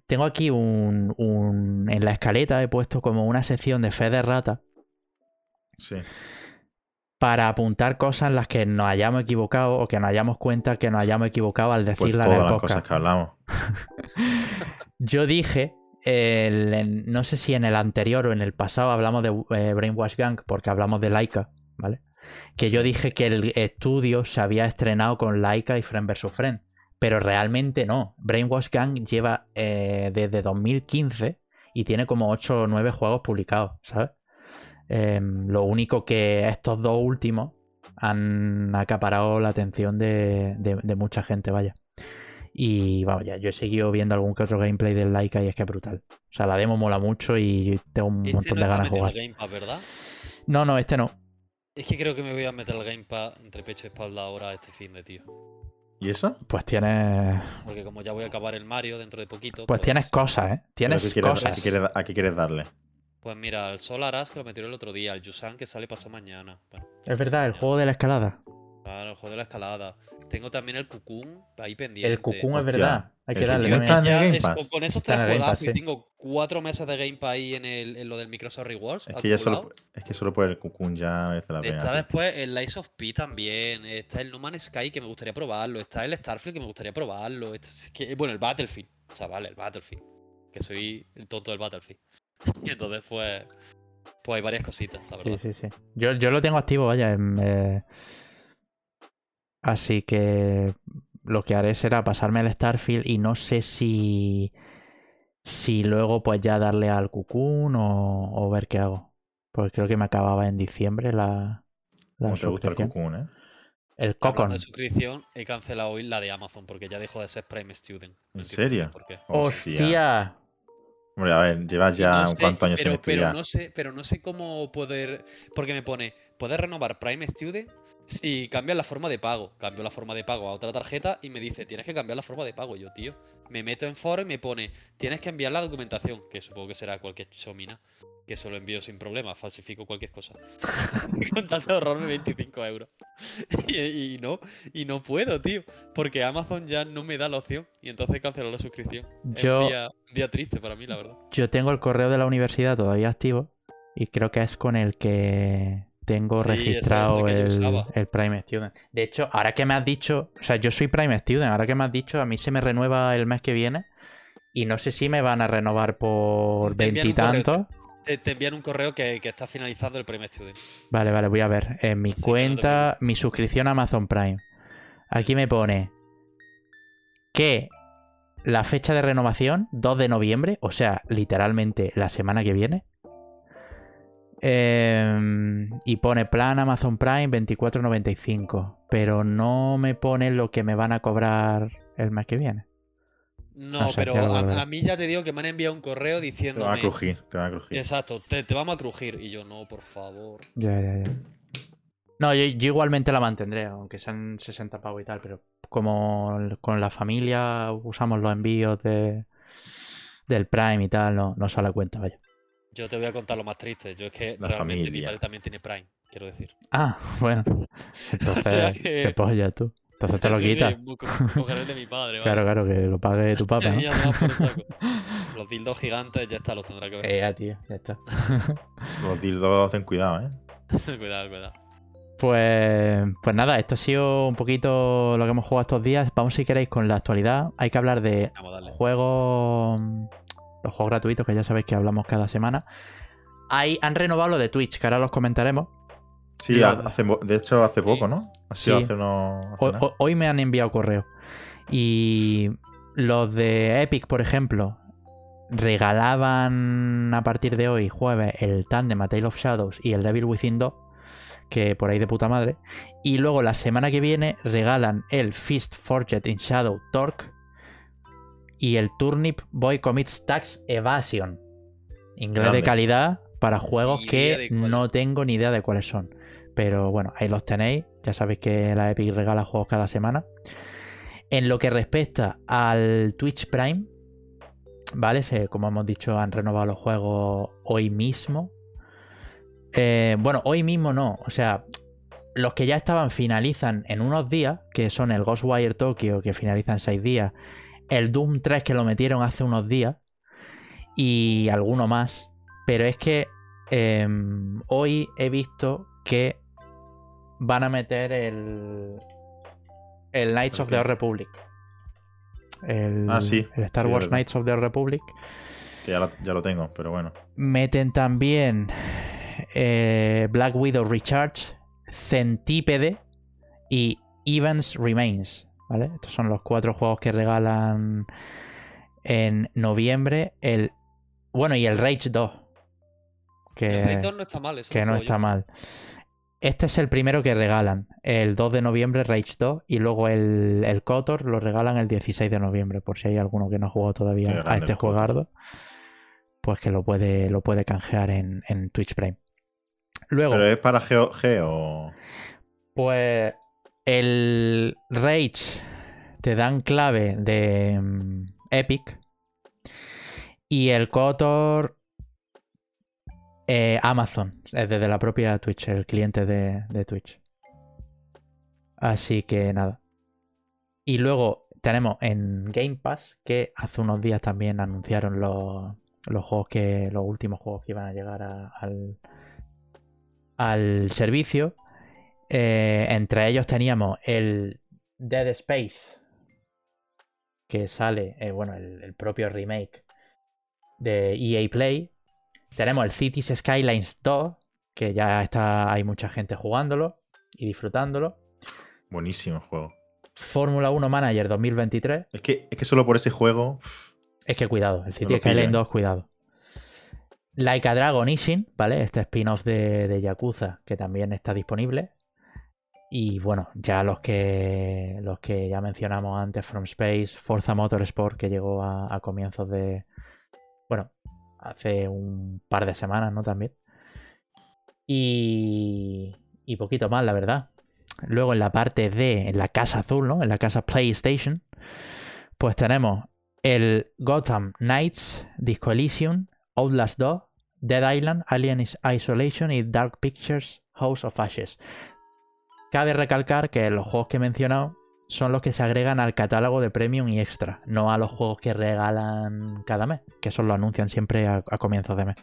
tengo aquí un, un- En la escaleta he puesto como una sección de fe de rata Sí. para apuntar cosas en las que nos hayamos equivocado o que nos hayamos cuenta que nos hayamos equivocado al Pues decirla en el todas las podcast. cosas que hablamos. Yo dije, el- en- no sé si en el anterior o en el pasado hablamos de eh, Brainwash Gang, porque hablamos de Laika, ¿vale? Que yo dije que el estudio se había estrenado con Laika y Friend vs. Friend, pero realmente no. Brainwash Gang lleva eh, desde 2015 y tiene como 8 o 9 juegos publicados, ¿sabes? Em, lo único que estos dos últimos han acaparado la atención de, de- de mucha gente, vaya. Y vamos, ya, yo he seguido viendo algún que otro gameplay del Laika y es que es brutal. O sea, la demo mola mucho y tengo un Este montón no de ganas de jugar. el Game Pass, ¿verdad? No, no, este no. Es que creo que me voy a meter el Game Pass entre pecho y espalda ahora este fin de tío. ¿Y eso? Pues tienes. Porque como ya voy a acabar el Mario dentro de poquito. Pues tienes cosas, ¿eh? ¿Pero Tienes qué quieres- cosas. ¿a qué, quieres, a qué quieres darle? Pues mira, al Solar Ash que lo metieron el otro día, al Yusan que sale pasado mañana. Bueno, Es verdad, el juego de la escalada. Claro, el juego de la escalada. Tengo también el Cocoon ahí pendiente. El Cocoon es verdad. Hay que darle Cocoon también. está en el Ya Game es- con esos tres juegazos y tengo cuatro meses de Game Pass ahí en, el, en lo del Microsoft Rewards. Es que, ya solo, es que solo por el Cocoon ya merece la pena. Está después el Lies of P también, está el No Man's Sky que me gustaría probarlo, está el Starfield que me gustaría probarlo, está- es que- bueno, el Battlefield, chaval, el Battlefield, que soy el tonto del Battlefield. Y entonces pues, pues hay varias cositas, la verdad. Sí, sí, sí. Yo, yo lo tengo activo, vaya. en, eh, Así que lo que haré será pasarme el Starfield y no sé si. Si luego, pues ya darle al Cocoon o, o ver qué hago. Porque creo que me acababa en diciembre la, la ¿Cómo te gusta el. Cocoon, eh? El Cocon. de suscripción, he cancelado hoy la de Amazon porque ya dejó de ser Prime Student. No ¿En serio? ¿Por qué? ¡Hostia! Hombre, a ver, llevas ya no un sé, cuántos años pero, estudiar. no sé, pero no sé cómo poder. Porque me pone, puedes renovar Prime Student si cambias la forma de pago. Cambio la forma de pago a otra tarjeta y me dice, tienes que cambiar la forma de pago. Yo, tío, me meto en foro y me pone, tienes que enviar la documentación, que supongo que será cualquier chomina, que eso lo envío sin problema, falsifico cualquier cosa. Con tal de ahorrarme 25 euros. y, y no, y no puedo, tío, porque Amazon ya no me da la opción y entonces cancelo la suscripción. Es Yo- un día, un día triste para mí, la verdad. Yo tengo el correo de la universidad todavía activo y creo que es con el que tengo Sí, ese es el registrado el, el Prime Student. De hecho, ahora que me has dicho, o sea, yo soy Prime Student, ahora que me has dicho, a mí se me renueva el mes que viene y no sé si me van a renovar por veintitantos. Te, te envían un correo que, que está finalizando el Prime Student. Vale, vale, voy a ver. En mi no cuenta, mi suscripción a Amazon Prime. Aquí me pone que la fecha de renovación, 2 de noviembre, o sea, literalmente la semana que viene. Em, y pone plan Amazon Prime 24.95. Pero no me pone lo que me van a cobrar el mes que viene. No, No sé, pero a, a mí ya te digo que me han enviado un correo Te diciéndome. van a crujir, te van a crujir. Exacto, te, te vamos a crujir. Y yo, no, por favor. Ya, ya, ya. No, yo, yo igualmente la mantendré, aunque sean 60 pavos y tal, pero como con la familia usamos los envíos de, del Prime y tal, no, no sale cuenta, vaya. Yo te voy a contar lo más triste. Yo es que La realmente mi familia. padre también tiene Prime, quiero decir. Ah, bueno. Entonces, sea que- qué polla tú. Entonces te lo Sí, sí, quitas. cogeré el de mi padre. Claro, claro, que lo pague tu papá. Los dildos gigantes ya está, los tendrá que ver. Eh, ya, tío, ya está. Los dildos, ten cuidado, ¿eh? cuidado, cuidado. Pues, pues nada, esto ha sido un poquito lo que hemos jugado estos días. Vamos si queréis con la actualidad. Hay que hablar de Vamos juegos los juegos gratuitos que ya sabéis que hablamos cada semana Ahí han renovado lo de Twitch que ahora los comentaremos Sí, Lo- hace, de hecho hace poco, ¿no? Sido Sí. hace unos. hoy me han enviado correo y los de Epic por ejemplo regalaban a partir de hoy jueves el Tandem a Tale of Shadows y el Devil Within 2 que por ahí de puta madre y luego la semana que viene regalan el Fist Forged in Shadow Torque y el Turnip Boy Commits Tax Evasion. Inglés de calidad para juegos que no tengo ni idea de cuáles son. Pero bueno, ahí los tenéis. Ya sabéis que la Epic regala juegos cada semana. En lo que respecta al Twitch Prime, ¿vale? Se- como hemos dicho, han renovado los juegos hoy mismo. Eh, bueno, hoy mismo no. O sea, los que ya estaban finalizan en unos días, que son el Ghostwire Tokyo, que finaliza en seis días, el Doom 3, que lo metieron hace unos días, y alguno más. Pero es que em, hoy he visto que van a meter el, el Knights of the. Old Republic. El, Ah, sí. el Star Sí, Wars. Knights of the Old Republic. Que ya lo, ya lo tengo, pero bueno. Meten también eh, Black Widow Recharge, Centípede y Evans Remains. ¿Vale? Estos son los cuatro juegos que regalan en noviembre. El, bueno, y el Rage 2. Que, El Raid 2 no está mal, eso que no está yo. mal. Este es el primero que regalan. El 2 de noviembre, Rage 2. Y luego el, el KOTOR lo regalan el 16 de noviembre. Por si hay alguno que no ha jugado todavía a este juegardo. Pues que lo puede, lo puede canjear en, en Twitch Prime. Luego, Pero es para Geo, Geo. pues el Rage te dan clave de mm, Epic. Y el KOTOR eh, Amazon, es desde la propia Twitch, el cliente de, Twitch. Así que nada. Y luego tenemos en Game Pass, que hace unos días también anunciaron los, los juegos que. los últimos juegos que iban a llegar al, al servicio. Eh, entre ellos teníamos el Dead Space, que sale, eh, bueno, el, el propio remake de EA Play. Tenemos el Cities Skylines 2, que ya está, hay mucha gente jugándolo y disfrutándolo. Buenísimo juego. Fórmula 1 Manager 2023. Es que, es que solo por ese juego. Es que cuidado, el City lo Skyline pillo, ¿eh? 2, cuidado. Like a Dragon Ishin, ¿vale? Este spin-off de, de Yakuza que también está disponible. Y bueno, ya los que los que ya mencionamos antes, From Space, Forza Motorsport, que llegó a, comienzos de. Bueno, hace un par de semanas, ¿no? También. Y. Y poquito más, la verdad. Luego en la parte de. En la casa azul, ¿no? En la casa PlayStation. Pues tenemos el Gotham Knights, Disco Elysium, Outlast 2, Dead Island, Alien Isolation y Dark Pictures House of Ashes. Cabe recalcar que los juegos que he mencionado son los que se agregan al catálogo de Premium y Extra, no a los juegos que regalan cada mes, que eso lo anuncian siempre a, comienzos de mes.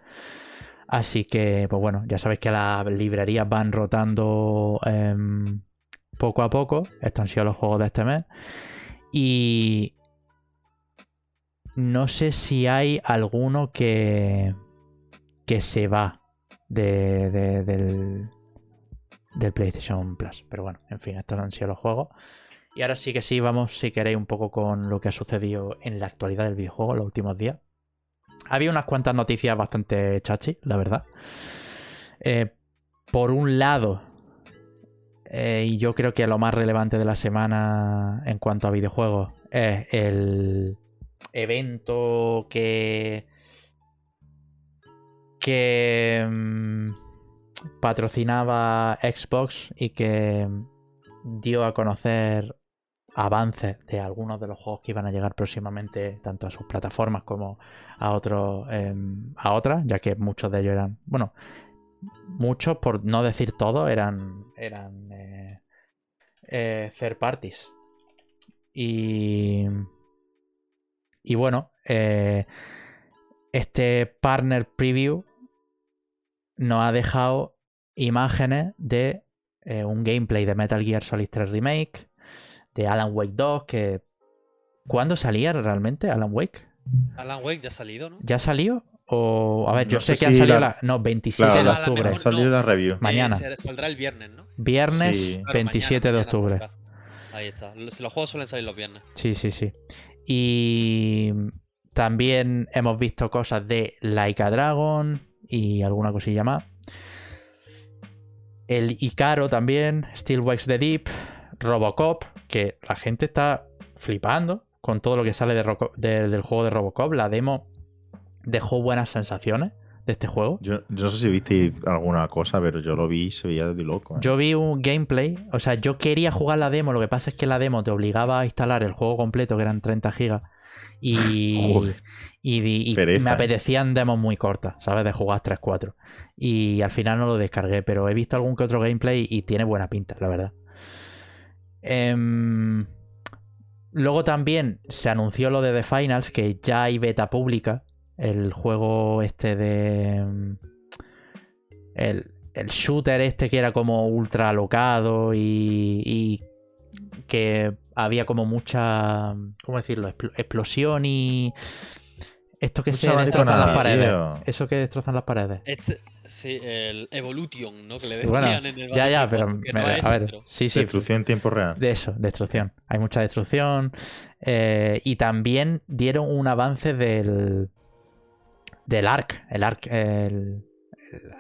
Así que, pues bueno, ya sabéis que las librerías van rotando em, poco a poco. Estos han sido los juegos de este mes. Y no sé si hay alguno que, que se va de, de- del, del PlayStation Plus. Pero bueno, en fin, estos han sido los juegos. Y ahora sí que sí, vamos, si queréis, un poco con lo que ha sucedido en la actualidad del videojuego los últimos días. Había unas cuantas noticias bastante chachi, la verdad. Eh, por un lado, eh, y yo creo que lo más relevante de la semana en cuanto a videojuegos es el evento que que mm, patrocinaba Xbox y que dio a conocer avances de algunos de los juegos que iban a llegar próximamente tanto a sus plataformas como a otros em, a otras ya que muchos de ellos eran bueno muchos por no decir todos eran eran eh, eh, third parties. Y y bueno eh, este partner preview nos ha dejado imágenes de eh, un gameplay de Metal Gear Solid 3 Remake, de Alan Wake 2, que... ¿Cuándo salía realmente Alan Wake? Alan Wake ya ha salido, ¿no? ¿Ya salió? O, a ver, yo sé sé que han salido la- la... No, 27 Claro, de octubre. mejor- Salió no. la review. Mañana. Eh, se- saldrá el viernes, ¿no? Viernes Sí. Claro, 27 mañana, de octubre. Ahí está. Los, los juegos suelen salir los viernes. Sí, sí, sí. Y también hemos visto cosas de Laika Dragon y alguna cosilla más. El Icaro también, Still Wakes the Deep, Robocop, que la gente está flipando con todo lo que sale de Roco- de- del juego de Robocop. La demo dejó buenas sensaciones de este juego. Yo, yo no sé si visteis alguna cosa, pero yo lo vi y se veía de loco. ¿eh? Yo vi un gameplay, o sea, yo quería jugar la demo, lo que pasa es que la demo te obligaba a instalar el juego completo, que eran 30 gigas, y. y, me apetecían demos muy cortas, ¿sabes? De jugar 3-4. Y al final no lo descargué, pero he visto algún que otro gameplay y tiene buena pinta, la verdad. Em, luego también se anunció lo de The Finals, que ya hay beta pública, el juego este de... em, El, el shooter este que era como ultra alocado y, y que había como mucha, ¿cómo decirlo? Expl- explosión y... Esto que Mucha se destrozan las paredes. tío. Eso que destrozan las paredes. Este, sí, el Evolution, ¿no? Que le decían bueno, en el Ya, ya, pero 4, que me- no es a ver, sí, sí, Destrucción en tiempo real. de eso, destrucción. Hay mucha destrucción. eh, y también dieron un avance del. Del Ark. El Ark. el-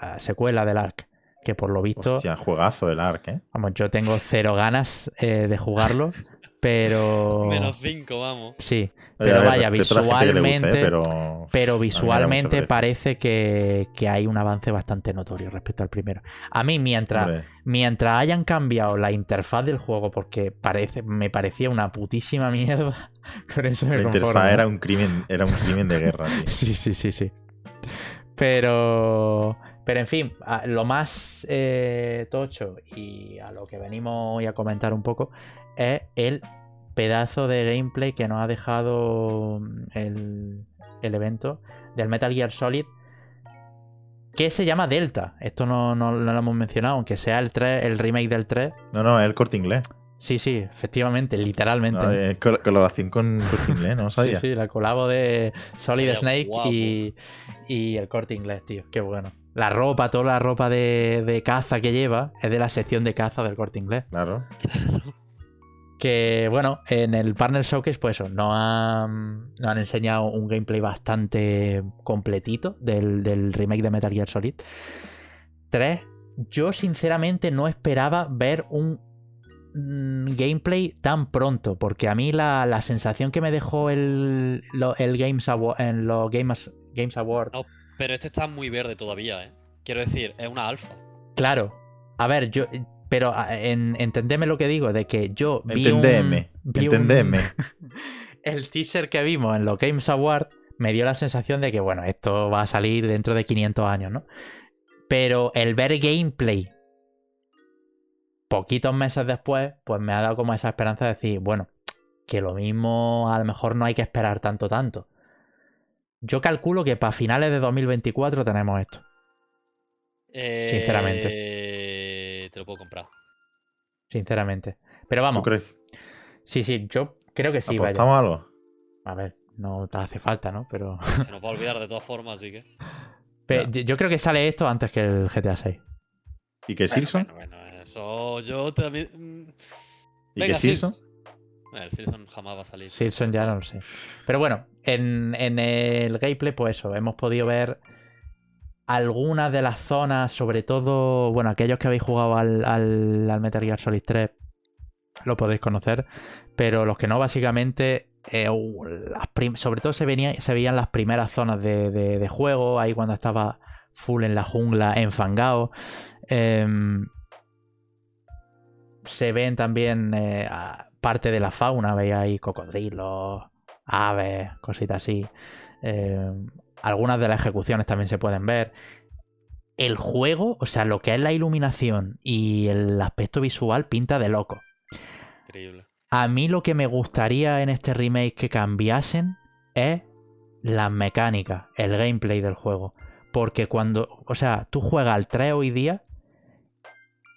la secuela del Ark. Que por lo visto. Hostia, juegazo el Ark, ¿eh? Vamos, yo tengo cero ganas eh, de jugarlo. Pero. Menos 5, vamos. Sí. Pero vaya, guste, visualmente. pero... Pero visualmente parece que, que hay un avance bastante notorio respecto al primero. A mí, mientras, Hombre, mientras hayan cambiado la interfaz del juego, porque parece, me parecía una putísima mierda, con eso me la conformo. interfaz era un crimen, era un crimen de guerra, tío. Sí, sí, sí, sí. Pero. Pero en fin, a- lo más eh, tocho y a lo que venimos hoy a comentar un poco es el pedazo de gameplay que nos ha dejado mm, el, el evento del Metal Gear Solid que se llama Delta. Esto no, no- no lo hemos mencionado, aunque sea el 3, el remake del 3. No, no, es el corte inglés. Sí, sí, efectivamente, literalmente. No, es col- colaboración con corte inglés, no Sí, sabía. sí, la colabo de Solid Snake y, y el corte inglés, tío. Qué bueno. La ropa, toda la ropa de, de caza que lleva es de la sección de caza del corte inglés. Claro. Que bueno, en el Partner Showcase, pues eso, nos han, nos han enseñado un gameplay bastante completito del, del remake de Metal Gear Solid 3. Yo sinceramente no esperaba ver un mm, gameplay tan pronto, porque a mí la, la sensación que me dejó el, lo- el Games Award, en los Games, Games Award, No. Pero esto está muy verde todavía, ¿eh? Quiero decir, es una alfa. claro, a ver, yo, pero a- en, entendeme lo que digo, de que yo vi Entendeme, un, vi un- el teaser que vimos en los Games Award me dio la sensación de que, bueno, esto va a salir dentro de 500 años, ¿no? Pero el ver gameplay poquitos meses después, pues me ha dado como esa esperanza de decir, bueno, que lo mismo a lo mejor no hay que esperar tanto, tanto. Yo calculo que para finales de 2024 tenemos esto. Sinceramente. Eh, Te lo puedo comprar. Sinceramente. Pero ¿Tú vamos, crees? sí, sí, yo creo que sí, vaya. ¿Apostamos algo? A ver, no te hace falta, ¿no? Pero... Se nos va a olvidar de todas formas, así que. Yo- creo que sale esto antes que el GTA 6. ¿Y que Silson? Bueno, bueno, eso yo también. mm, ¿Y venga, que. Silson? eh, El Silson jamás va a salir. Silson ya no lo sé. Pero bueno, en, en el gameplay, pues eso, hemos podido ver algunas de las zonas, sobre todo, bueno, aquellos que habéis jugado al, al, al Metal Gear Solid 3 lo podéis conocer, pero los que no, básicamente, eh, sobre todo se, venía, se veían las primeras zonas de, de- juego, ahí cuando estaba full en la jungla, enfangado. Em, se ven también eh, parte de la fauna, veis ahí cocodrilos, aves, cositas así. Eh, algunas de las ejecuciones también se pueden ver. El juego, o sea, lo que es la iluminación y el aspecto visual pinta de loco. Increíble. A mí lo que me gustaría en este remake que cambiasen es las mecánicas, el gameplay del juego. Porque cuando, o sea, tú juegas al 3 hoy día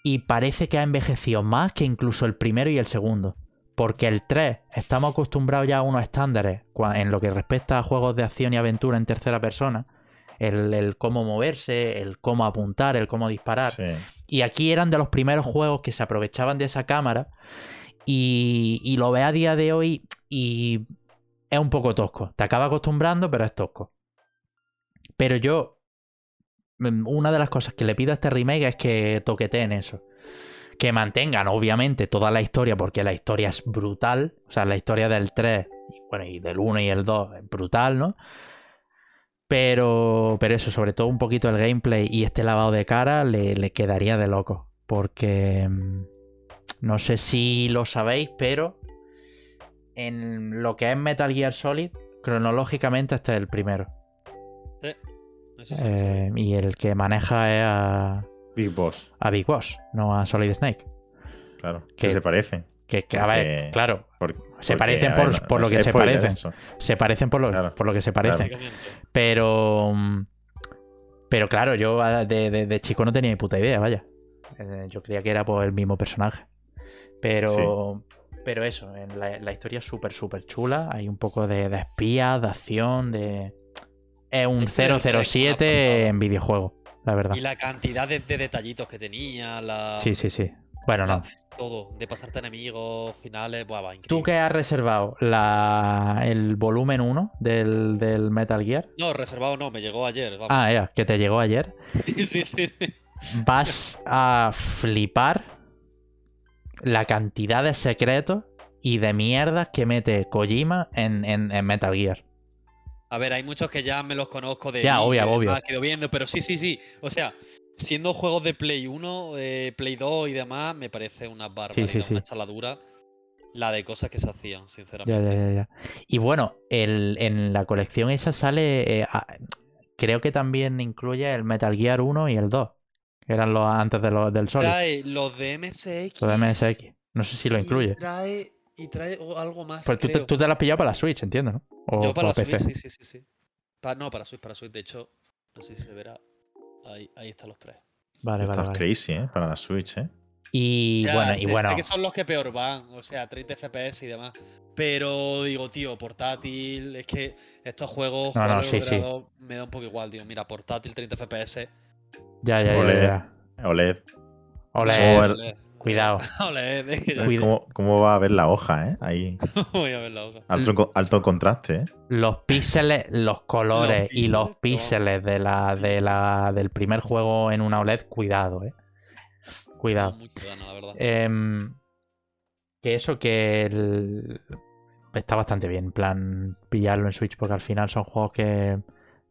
y parece que ha envejecido más que incluso el primero y el segundo. Porque el 3 estamos acostumbrados ya a unos estándares en lo que respecta a juegos de acción y aventura en tercera persona. El, el cómo moverse, el cómo apuntar, el cómo disparar. Sí. Y aquí eran de los primeros juegos que se aprovechaban de esa cámara. Y, y lo ve a día de hoy y es un poco tosco. Te acaba acostumbrando, pero es tosco. Pero yo, mm, una de las cosas que le pido a este remake es que toqueteen eso. Que mantengan, obviamente, toda la historia, porque la historia es brutal. O sea, la historia del 3, y bueno, y del 1 y el 2 es brutal, ¿no? Pero, pero eso, sobre todo un poquito el gameplay y este lavado de cara le, le quedaría de loco. Porque mm, no sé si lo sabéis, pero en lo que es Metal Gear Solid, cronológicamente este es el primero. Eso sí. Eh, y el que maneja es a, Big Boss, a Big Boss, no a Solid Snake. claro. Que- Que se parecen. Que, que, a ver, Porque- claro, Se parecen por- ver, por lo que se parecen. eso. se parecen por lo, Claro, por lo que se parecen. Pero. Pero claro, yo ah, de, de- de chico no tenía ni puta idea, vaya. Eh, Yo creía que era por el mismo personaje. Pero. Pero eso, en la, la historia es súper, súper chula. Hay un poco de, de espías, de acción, de. Es un Es que el tres, una 007 pasada. en videojuego, la verdad. Y la cantidad de, de detallitos que tenía, la... Sí, sí, sí. Bueno, no. todo, de pasarte enemigos, finales, buah, va, increíble. ¿Tú que has reservado la, el volumen 1 del, del Metal Gear? No, reservado no, me llegó ayer. Vamos. Ah, ya, que te llegó ayer. sí, sí, sí. vas a flipar la cantidad de secretos y de mierdas que mete Kojima en, en- en Metal Gear. A ver, hay muchos que ya me los conozco de. Ya, obvio, obvio. que he ido viendo, pero sí, sí, sí. O sea, siendo juegos de Play 1, eh, Play 2 y demás, me parece una barbaridad, sí, sí. una chaladura la de cosas que se hacían, sinceramente. ya, ya, ya. Y bueno, el- en la colección esa sale. eh, a- creo que también incluye el Metal Gear 1 y el 2. Que eran los antes de los, del Solid. Trae los de MSX. Los de MSX. No sé si lo incluye. Trae, y trae o- algo más. Pues tú, te- tú te has pillado para la Switch, entiendo, ¿no? O, Yo para la PC. Switch, sí, sí, sí, sí. Pa- no, para Switch, para Switch. De hecho, no sé si se verá. Ahí, ahí están los tres. Vale, vale, Estás vale. crazy, ¿eh? Para la Switch, ¿eh? Y Ya, bueno, sé- y bueno. que son los que peor van, o sea, 30 FPS y demás. Pero digo, tío, portátil, es que estos juegos No, no, sí, sí. me da un poco igual, tío. Mira, portátil 30 FPS. Ya, ya, ya, ya. OLED. Ole, O Ole, cuidado. ole, es que ya Cuida- ¿Cómo, cómo va a ver la hoja, eh? Ahí. voy a ver la hoja. Alto, co- alto contraste, ¿eh? Los píxeles, los colores y píxeles, los píxeles de la, sí, de la, del primer juego en una OLED, cuidado, eh. Cuidado. Mucho gana, la verdad. Em, Que eso que el- está bastante bien, en plan, pillarlo en Switch, porque al final son juegos que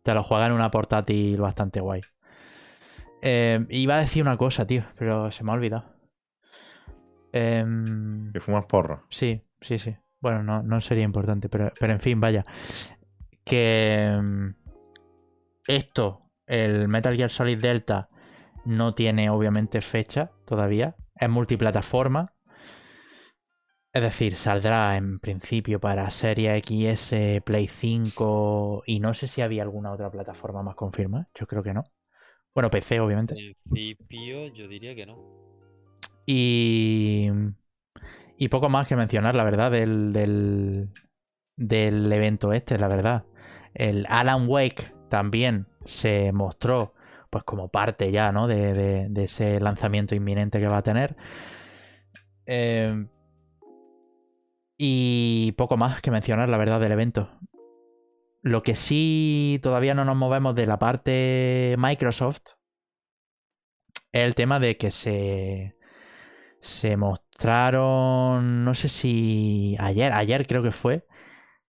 te los juegan en una portátil bastante guay. Eh, iba a decir una cosa, tío, pero se me ha olvidado. Em, Que fumas porro. Sí, sí, sí. Bueno, no, no sería importante, pero, pero en fin, vaya. Que mm, esto, el Metal Gear Solid Delta, no tiene obviamente fecha todavía. Es multiplataforma. Es decir, saldrá en principio para Serie XS, Play 5 y no sé si había alguna otra plataforma más confirmada. Yo creo que no. Bueno, PC obviamente. En principio, yo diría que no. Y, y poco más que mencionar, la verdad, del, del, del evento este, la verdad. El Alan Wake también se mostró pues como parte ya, ¿no? De, de- ese lanzamiento inminente que va a tener. Eh, y poco más que mencionar, la verdad, del evento. Lo que sí todavía no nos movemos de la parte Microsoft es el tema de que se, se mostraron, no sé si ayer, ayer creo que fue,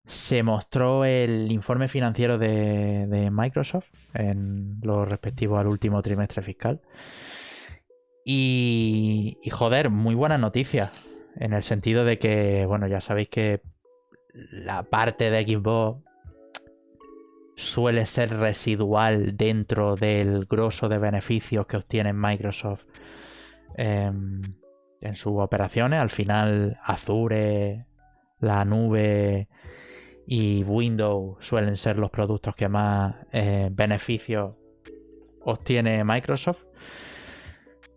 se mostró el informe financiero de, de Microsoft en lo respectivo al último trimestre fiscal. Y, y joder, muy buena noticia. En el sentido de que, bueno, ya sabéis que la parte de Xbox suele ser residual dentro del grosso de beneficios que obtiene Microsoft em, en sus operaciones. Al final, Azure, la nube y Windows suelen ser los productos que más eh, beneficios obtiene Microsoft.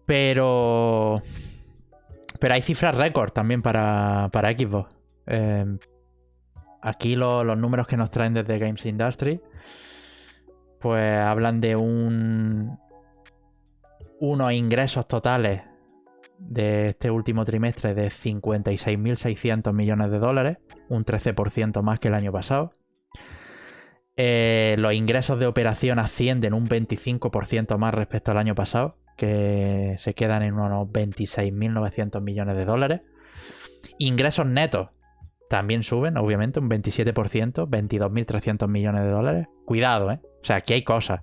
Pero. Pero hay cifras récord también para, para Xbox. Eh, aquí lo- los números que nos traen desde Games Industry. Pues hablan de un. Unos ingresos totales de este último trimestre de 56.600 millones de dólares, un 13% más que el año pasado. Eh, los ingresos de operación ascienden un 25% más respecto al año pasado, que se quedan en unos 26.900 millones de dólares. Ingresos netos también suben, obviamente, un 27%, 22.300 millones de dólares. Cuidado, ¿eh? O sea, aquí hay cosas.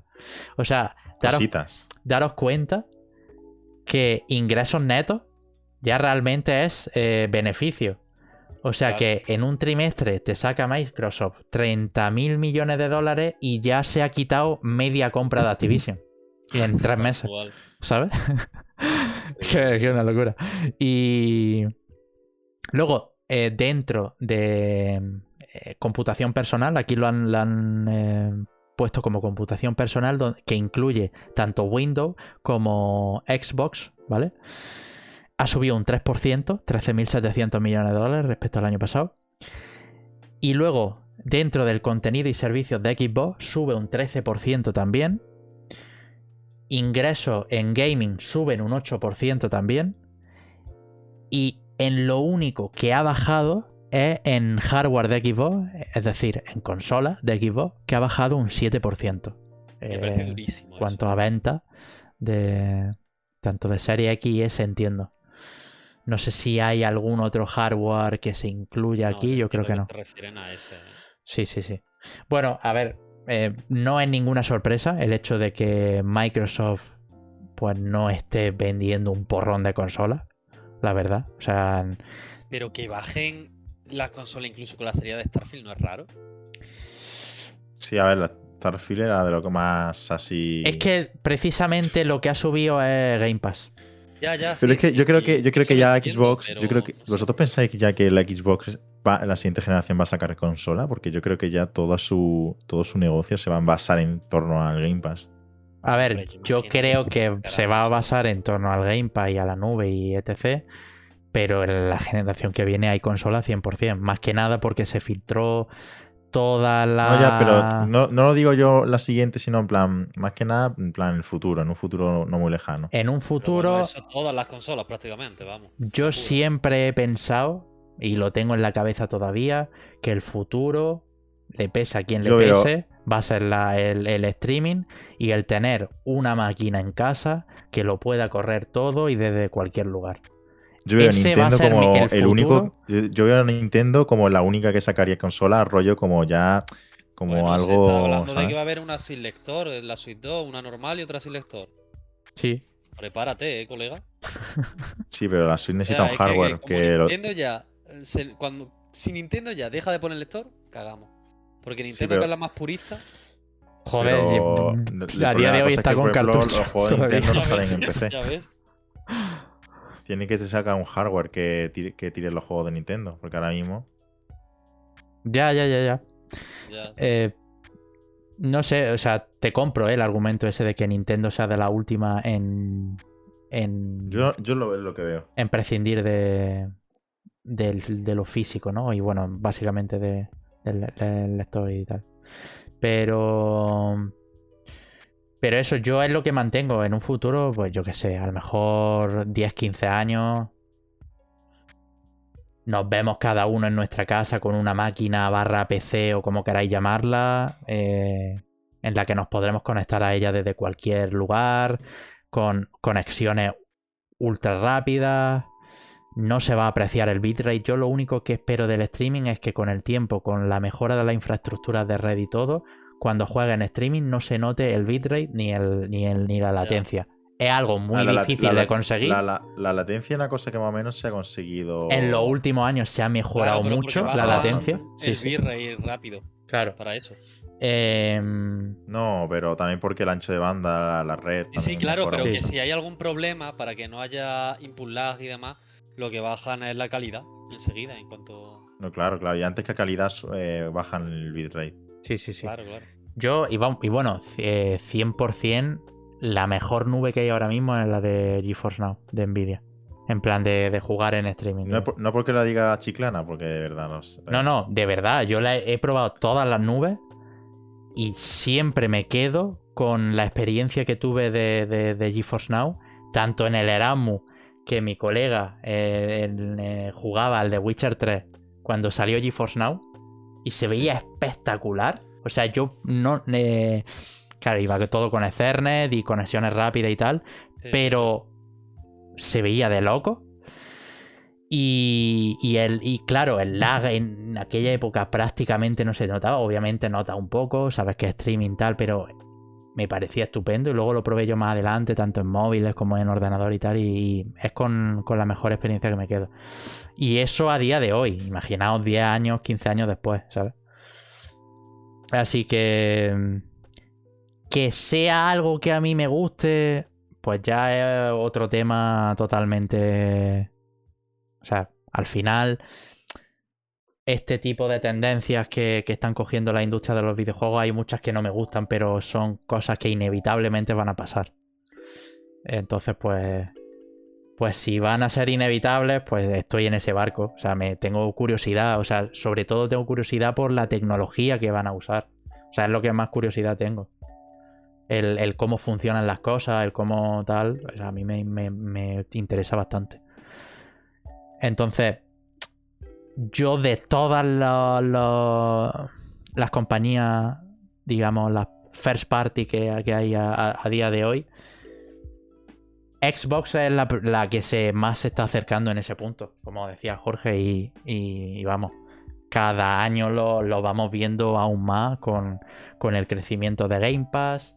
O sea, daros, daros cuenta que ingresos netos ya realmente es eh, beneficio. O sea Claro. que en un trimestre te saca Microsoft 30.000 millones de dólares y ya se ha quitado media compra de Activision. Y en tres meses. ¿sabes? que, que una locura. Y luego, eh, dentro de eh, computación personal, aquí lo han, lo han, eh, puesto como computación personal que incluye tanto Windows como Xbox, ¿vale? Ha subido un 3%, 13.700 millones de dólares respecto al año pasado. Y luego, dentro del contenido y servicios de Xbox, sube un 13% también. Ingresos en gaming suben un 8% también. Y en lo único que ha bajado es en hardware de Xbox, es decir, en consola de Xbox, que ha bajado un 7%. Me parece Eh, durísimo. cuanto eso. a venta de tanto de serie X y S entiendo. No sé si hay algún otro hardware que se incluya No, aquí, yo creo que no. Se refieren a ese. ¿eh? Sí, sí, sí. Bueno, a ver, eh, no es ninguna sorpresa el hecho de que Microsoft pues no esté vendiendo un porrón de consolas, la verdad. O sea, Pero que bajen la consola incluso con la serie de Starfield no es raro. Sí, a ver, la Starfield era de lo que más así. es que precisamente lo que ha subido es Game Pass. Ya, ya. Pero sí, es que sí, yo creo que yo creo que ya entiendo, Xbox, yo creo que vosotros pensáis que ya que la Xbox va, la siguiente generación va a sacar consola, porque yo creo que ya toda su todo su negocio se va a basar en torno al Game Pass. A ver, yo creo que se va a basar en torno al Game Pass y a la nube y etc. Pero en la generación que viene hay consola 100%. Más que nada porque se filtró toda la... No, ya, pero no, no lo digo yo la siguiente, sino en plan, más que nada, en plan el futuro, en un futuro no muy lejano. En un futuro... bueno, eso todas las consolas prácticamente, vamos. Yo siempre he pensado, y lo tengo en la cabeza todavía, que el futuro, le pese a quien le veo- pese, va a ser la- el, el streaming y el tener una máquina en casa que lo pueda correr todo y desde cualquier lugar. Yo veo a Nintendo como el el, único. Yo, veo a Nintendo como la única que sacaría consola, rollo como ya. Como Bueno, se algo. está hablando de que va a haber una sin lector, la Switch 2, una normal y otra sin lector. Sí. Prepárate, eh, colega. Sí, pero la Switch O necesita sea, un que- hardware que que, como lo- Nintendo ya, eh, se- cuando, si Nintendo ya deja de poner lector, cagamos. Porque Nintendo, pero- que es la más purista, Joder, pero a día de hoy está con cartucho. Los juegos de todavía. Nintendo no salen en PC. ya ves. Tiene que se saca un hardware que tire, que tire los juegos de Nintendo. Porque ahora mismo. Ya, ya, ya, ya. Ya. Eh, no sé, o sea, te compro eh, el argumento ese de que Nintendo sea de la última en. en, Yo, yo lo, es lo que veo. en prescindir de, del- de lo físico, ¿no? Y bueno, básicamente de, del, del lector y tal. Pero. Pero eso, yo es lo que mantengo. En un futuro, pues yo qué sé, a lo mejor 10, 15 años. Nos vemos cada uno en nuestra casa con una máquina barra PC o como queráis llamarla. eh, en la que nos podremos conectar a ella desde cualquier lugar. Con conexiones ultra rápidas. No se va a apreciar el bitrate. Yo lo único que espero del streaming es que con el tiempo, con la mejora de las infraestructuras de red y todo, cuando juegue en streaming no se note el bitrate ni, el, ni, el, ni la latencia. Es algo muy Ah, la- difícil la- de conseguir. La, la- la latencia es una cosa que más o menos se ha conseguido. En los últimos años se ha mejorado Claro, mucho la latencia. Sí, el sí. bitrate rápido Claro. para eso. Em, No, pero también porque el ancho de banda, la, la red. Sí, claro, mejora pero Sí. que si hay algún problema para que no haya input lag y demás, lo que bajan es la calidad enseguida, en cuanto. No, claro, claro. Y antes que calidad eh, bajan el bitrate. sí, sí, sí. Claro, claro. Yo, y, bueno, eh, 100% la mejor nube que hay ahora mismo es la de GeForce Now, de Nvidia. En plan de, de jugar en streaming. No, es por- no porque la diga chiclana, porque de verdad no sé. No, no, de verdad. Yo la he, he probado todas las nubes y siempre me quedo con la experiencia que tuve de, de- de GeForce Now, tanto en el Erasmus que mi colega eh, en- eh, jugaba al de Witcher 3 cuando salió GeForce Now y se veía espectacular. O sea, yo no. eh, claro, iba todo con Ethernet y conexiones rápidas y tal, Sí. pero se veía de loco. Y, y, el, y claro, el lag en aquella época prácticamente no se notaba. Obviamente nota un poco, sabes que es streaming tal, pero me parecía estupendo. Y luego lo probé yo más adelante, tanto en móviles como en ordenador y tal. Y, y es con, con la mejor experiencia que me quedo. Y eso a día de hoy. Imaginaos 10 años, 15 años después, ¿sabes? Así que. Que sea algo que a mí me guste, pues ya es otro tema totalmente. O sea, al final, este tipo de tendencias que, que están cogiendo la industria de los videojuegos, hay muchas que no me gustan, pero son cosas que inevitablemente van a pasar. Entonces, pues. Pues si van a ser inevitables, pues estoy en ese barco. O sea, me tengo curiosidad. O sea, sobre todo tengo curiosidad por la tecnología que van a usar. O sea, es lo que más curiosidad tengo. El, el cómo funcionan las cosas, el cómo tal. o sea, a mí me, me- me interesa bastante. Entonces, yo de todas la- las compañías, digamos, las first party que, hay a día de hoy, Xbox es la, la que se más se está acercando en ese punto, como decía Jorge, y, y- y vamos, cada año lo, lo vamos viendo aún más con, con el crecimiento de Game Pass,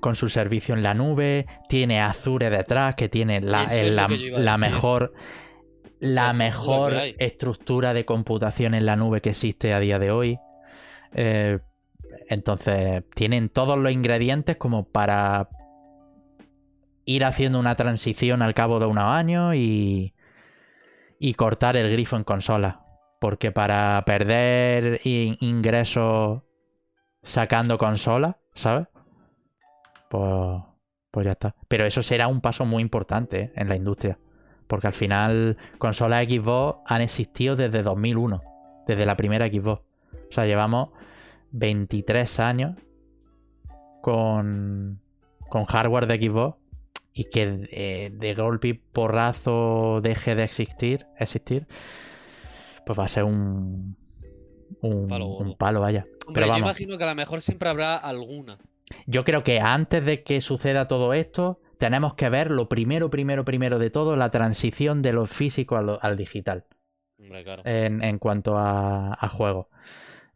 con su servicio en la nube, tiene Azure detrás, que tiene la, el- que mejor la estructura de computación en la nube que existe a día de hoy. Eh, entonces, tienen todos los ingredientes como para ir haciendo una transición al cabo de unos años y, y cortar el grifo en consola. Porque para perder in- ingresos sacando consola, ¿sabes? Pues, pues ya está. Pero eso será un paso muy importante ¿eh? en la industria. Porque al final, consolas Xbox han existido desde 2001, desde la primera Xbox. O sea, llevamos 23 años con, con hardware de Xbox y que eh, de golpe y porrazo deje de existir, existir, pues va a ser un, un, Palo gordo. un palo, vaya. Hombre, Pero yo vamos. imagino que a lo mejor siempre habrá alguna. Yo creo que antes de que suceda todo esto, tenemos que ver lo primero, primero, primero de todo, la transición de lo físico al digital Hombre, claro. en, en cuanto a, a juegos.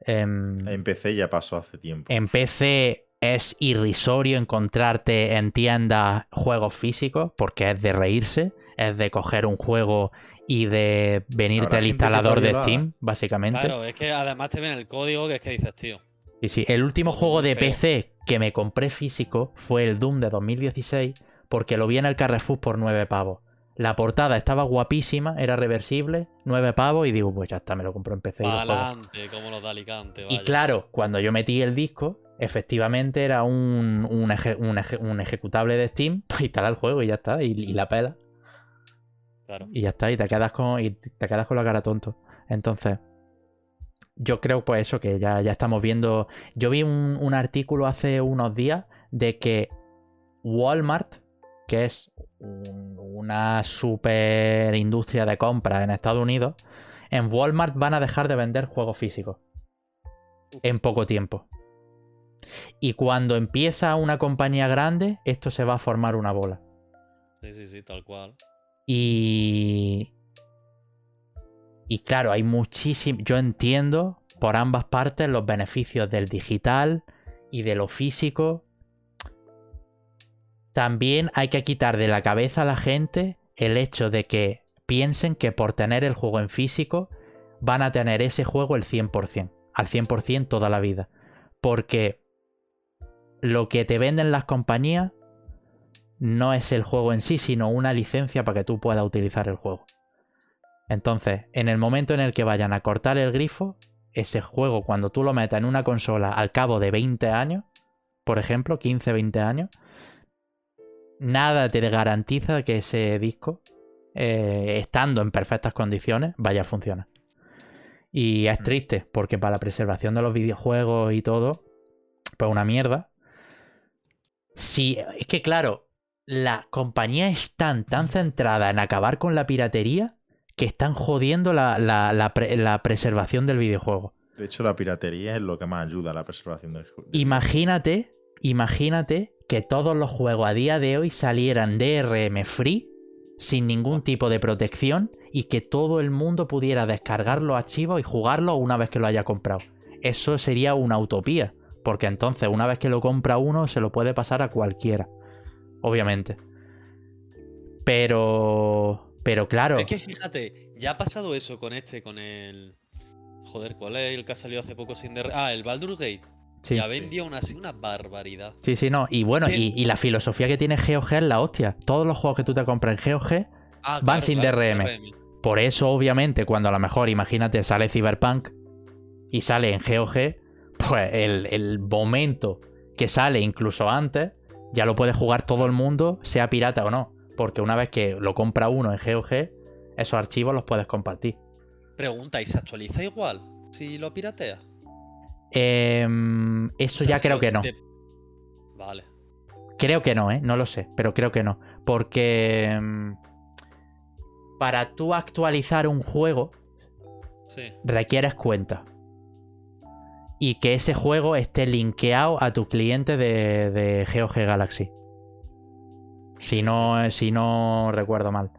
Em, En PC ya pasó hace tiempo. en PC es irrisorio encontrarte en tiendas juegos físicos porque es de reírse, es de coger un juego y de venirte al instalador de. Steam, básicamente. Claro, es que además te ven el código que es que dices, tío. Y sí, el último Todo juego de feo. PC que me compré físico fue el Doom de 2016 porque lo vi en el Carrefour por 9 pavos. La portada estaba guapísima, era reversible, 9 pavos y digo, pues ya está, me lo compro en PC y lo. Adelante, como los de Alicante. Y claro, cuando yo metí el disco, efectivamente era un, un, eje- un eje- un ejecutable de Steam para instalar el juego y ya está, y, y la pela. Claro. Y ya está, y te quedas con, y te quedas con la cara tonto. Entonces, yo creo pues eso, que ya, ya estamos viendo. Yo vi un, artículo hace unos días de que Walmart, que es un- una super industria de compra en Estados Unidos, en Walmart van a dejar de vender juegos físicos en poco tiempo. Y cuando empieza una compañía grande, esto se va a formar una bola. Sí, sí, sí, tal cual. Y. Y claro, hay muchísimo. Yo entiendo por ambas partes los beneficios del digital y de lo físico. También hay que quitar de la cabeza a la gente el hecho de que piensen que por tener el juego en físico van a tener ese juego el 100%, al 100% toda la vida. Porque lo que te venden las compañías no es el juego en sí, sino una licencia para que tú puedas utilizar el juego. Entonces, en el momento en el que vayan a cortar el grifo, ese juego, cuando tú lo metas en una consola al cabo de 20 años, por ejemplo, 15, 20 años, nada te garantiza que ese disco, eh, estando en perfectas condiciones, vaya a funcionar. Y es Mm. triste, porque para la preservación de los videojuegos y todo, pues una mierda. Sí, es que claro, las compañías están tan centradas en acabar con la piratería que están jodiendo la, la- la pre- la preservación del videojuego. De hecho, la piratería es lo que más ayuda a la preservación del juego. Imagínate, imagínate que todos los juegos a día de hoy salieran DRM free, sin ningún tipo de protección, y que todo el mundo pudiera descargar los archivos y jugarlos una vez que lo haya comprado. Eso sería una utopía, porque entonces una vez que lo compra uno se lo puede pasar a cualquiera, obviamente. Pero... Pero claro, Es que fíjate, ya ha pasado eso con este, con el. Joder, ¿cuál es el que ha salido hace poco sin DR? Ah, el Baldur's Gate. sí. Ya vendió una, así una barbaridad. Sí, sí, no. Y bueno, y, y la filosofía que tiene GOG es la hostia. Todos los juegos que tú te compras en GOG Ah, Van sin DRM. DRM. Por eso, obviamente, cuando a lo mejor, imagínate, sale Cyberpunk y sale en GOG, pues el, el momento que sale incluso antes, ya lo puede jugar todo el mundo, sea pirata o no. Porque una vez que lo compra uno en GOG, esos archivos los puedes compartir. Pregunta, ¿y se actualiza igual si lo piratea? Em, eso ya creo que no. Vale. Creo que no, ¿eh? No lo sé, pero creo que no. Porque mm, para tú actualizar un juego Sí. requieres cuenta. Y que ese juego esté linkeado a tu cliente de, de GOG Galaxy. Si no, si no recuerdo mal.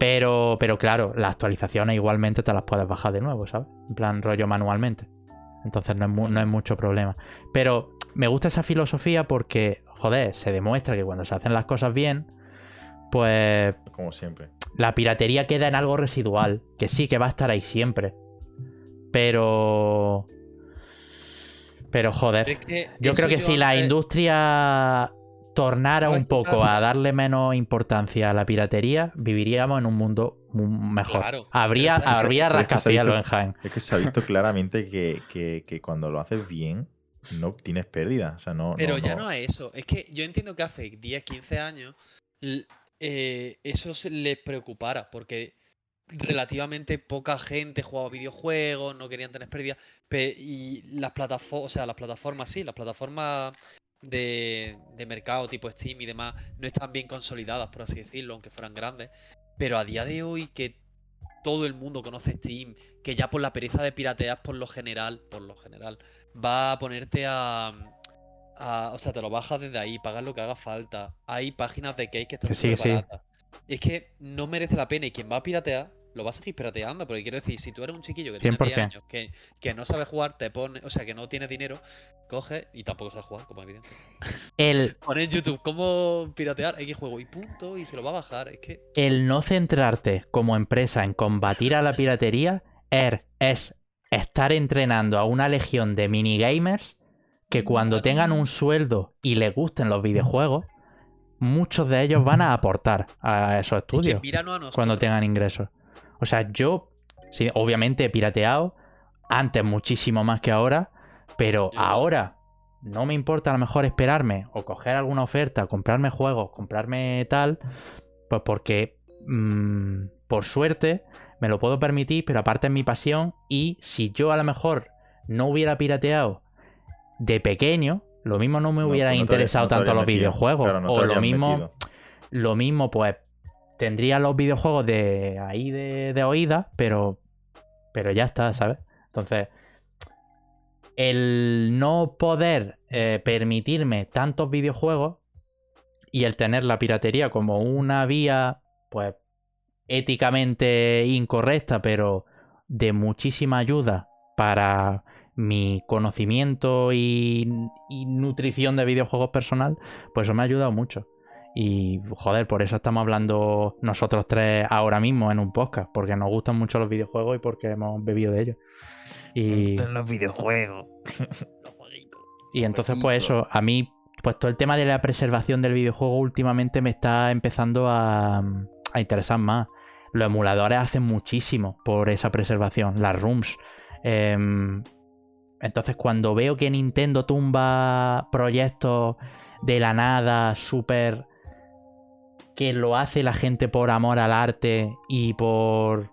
Pero, pero claro, las actualizaciones igualmente te las puedes bajar de nuevo, ¿sabes? En plan rollo manualmente. Entonces no es, mu- no es mucho problema. Pero me gusta esa filosofía porque, joder, se demuestra que cuando se hacen las cosas bien, pues Como siempre. la piratería queda en algo residual, que sí que va a estar ahí siempre. Pero... Pero joder, Pero es que yo creo que si la industria tornara ¿Sabes un poco a darle menos importancia a la piratería, viviríamos en un mundo mu- mejor. Claro, habría habría es que se ha rascacielos en visto- Jaén. Es que se ha visto claramente que, que- que cuando lo haces bien, no tienes pérdida. O sea, no. Pero no- ya no- no es eso. Es que yo entiendo que hace 10, 15 años eh, eso se les preocupara, porque relativamente poca gente jugaba videojuegos, no querían tener pérdidas. y las plataformas, o sea, las plataformas sí, las plataformas de, de mercado tipo Steam y demás no están bien consolidadas, por así decirlo, aunque fueran grandes. Pero a día de hoy que todo el mundo conoce Steam, que ya por la pereza de piratear por lo general, por lo general, va a ponerte a, a- o sea, te lo bajas desde ahí, pagas lo que haga falta. Hay páginas de cake que están Que sí, sí. baratas. Es que no merece la pena y quien va a piratear, lo va a seguir pirateando. Porque quiero decir, si tú eres un chiquillo que tiene 10 100%. años, que, que no sabe jugar, te pone, o sea, que no tiene dinero, coge y tampoco sabe jugar, como evidente. El, Pone en YouTube cómo piratear X juego y punto, y se lo va a bajar. Es que el no centrarte como empresa en combatir a la piratería er- es estar entrenando a una legión de minigamers que cuando Claro. tengan un sueldo y les gusten los videojuegos, muchos de ellos van a aportar a esos es que estudios cuando tengan ingresos. O sea, yo, sí, obviamente he pirateado, antes muchísimo más que ahora, pero ahora no me importa a lo mejor esperarme o coger alguna oferta, comprarme juegos, comprarme tal, pues porque mm, por suerte me lo puedo permitir, pero aparte es mi pasión y si yo a lo mejor no hubiera pirateado de pequeño, lo mismo no me hubiera pues no interesado no tanto los metido. videojuegos Claro, o lo mismo metido. lo mismo, pues tendría los videojuegos de ahí de, de oída, pero, pero ya está, ¿sabes? Entonces, el no poder eh, permitirme tantos videojuegos y el tener la piratería como una vía, pues, éticamente incorrecta, pero de muchísima ayuda para mi conocimiento y, y nutrición de videojuegos personal, pues eso me ha ayudado mucho. Y joder, por eso estamos hablando nosotros tres ahora mismo en un podcast, porque nos gustan mucho los videojuegos y porque hemos bebido de ellos. Y, los videojuegos. Los jueguitos. y entonces, pues eso, a mí, pues todo el tema de la preservación del videojuego últimamente me está empezando a, a interesar más. Los emuladores hacen muchísimo por esa preservación, las rooms. Em, entonces, cuando veo que Nintendo tumba proyectos de la nada, súper. Que lo hace la gente por amor al arte y por.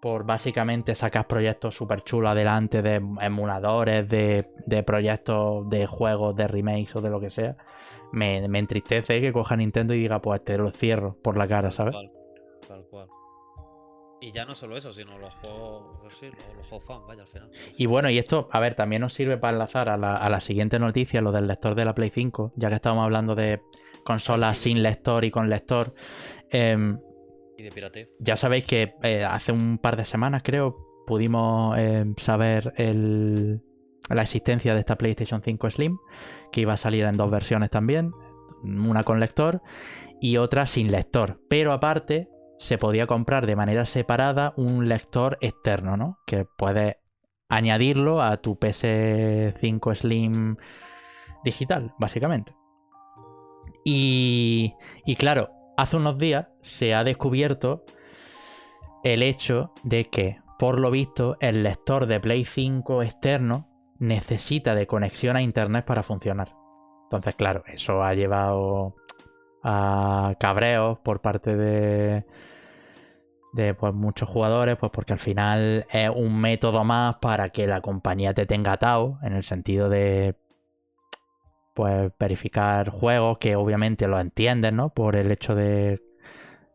por básicamente sacar proyectos súper chulos adelante de emuladores, de, de proyectos de juegos, de remakes o de lo que sea, me, me entristece que coja Nintendo y diga, pues te lo cierro por la cara, ¿sabes? Tal cual, tal cual. Y ya no solo eso, sino los juegos, pues sí, los, los juegos fan, vaya, al final. Y bueno, y esto, a ver, también nos sirve para enlazar a la, a la siguiente noticia, lo del lector de la Play 5, ya que estábamos hablando de consolas sí. sin lector y con lector. Em, Y de pirateo. ya sabéis que eh, hace un par de semanas, creo, pudimos em, saber el- la existencia de esta PlayStation 5 Slim, que iba a salir en dos versiones también, una con lector y otra sin lector. Pero aparte, se podía comprar de manera separada un lector externo, ¿no? Que puedes añadirlo a tu PS5 Slim digital, básicamente. Y, claro, hace unos días se ha descubierto el hecho de que, por lo visto, el lector de Play 5 externo necesita de conexión a internet para funcionar. Entonces, claro, eso ha llevado a cabreos por parte de, de pues, muchos jugadores, pues porque al final es un método más para que la compañía te tenga atado, en el sentido de pues verificar juegos que obviamente lo entienden, ¿no? Por el hecho de,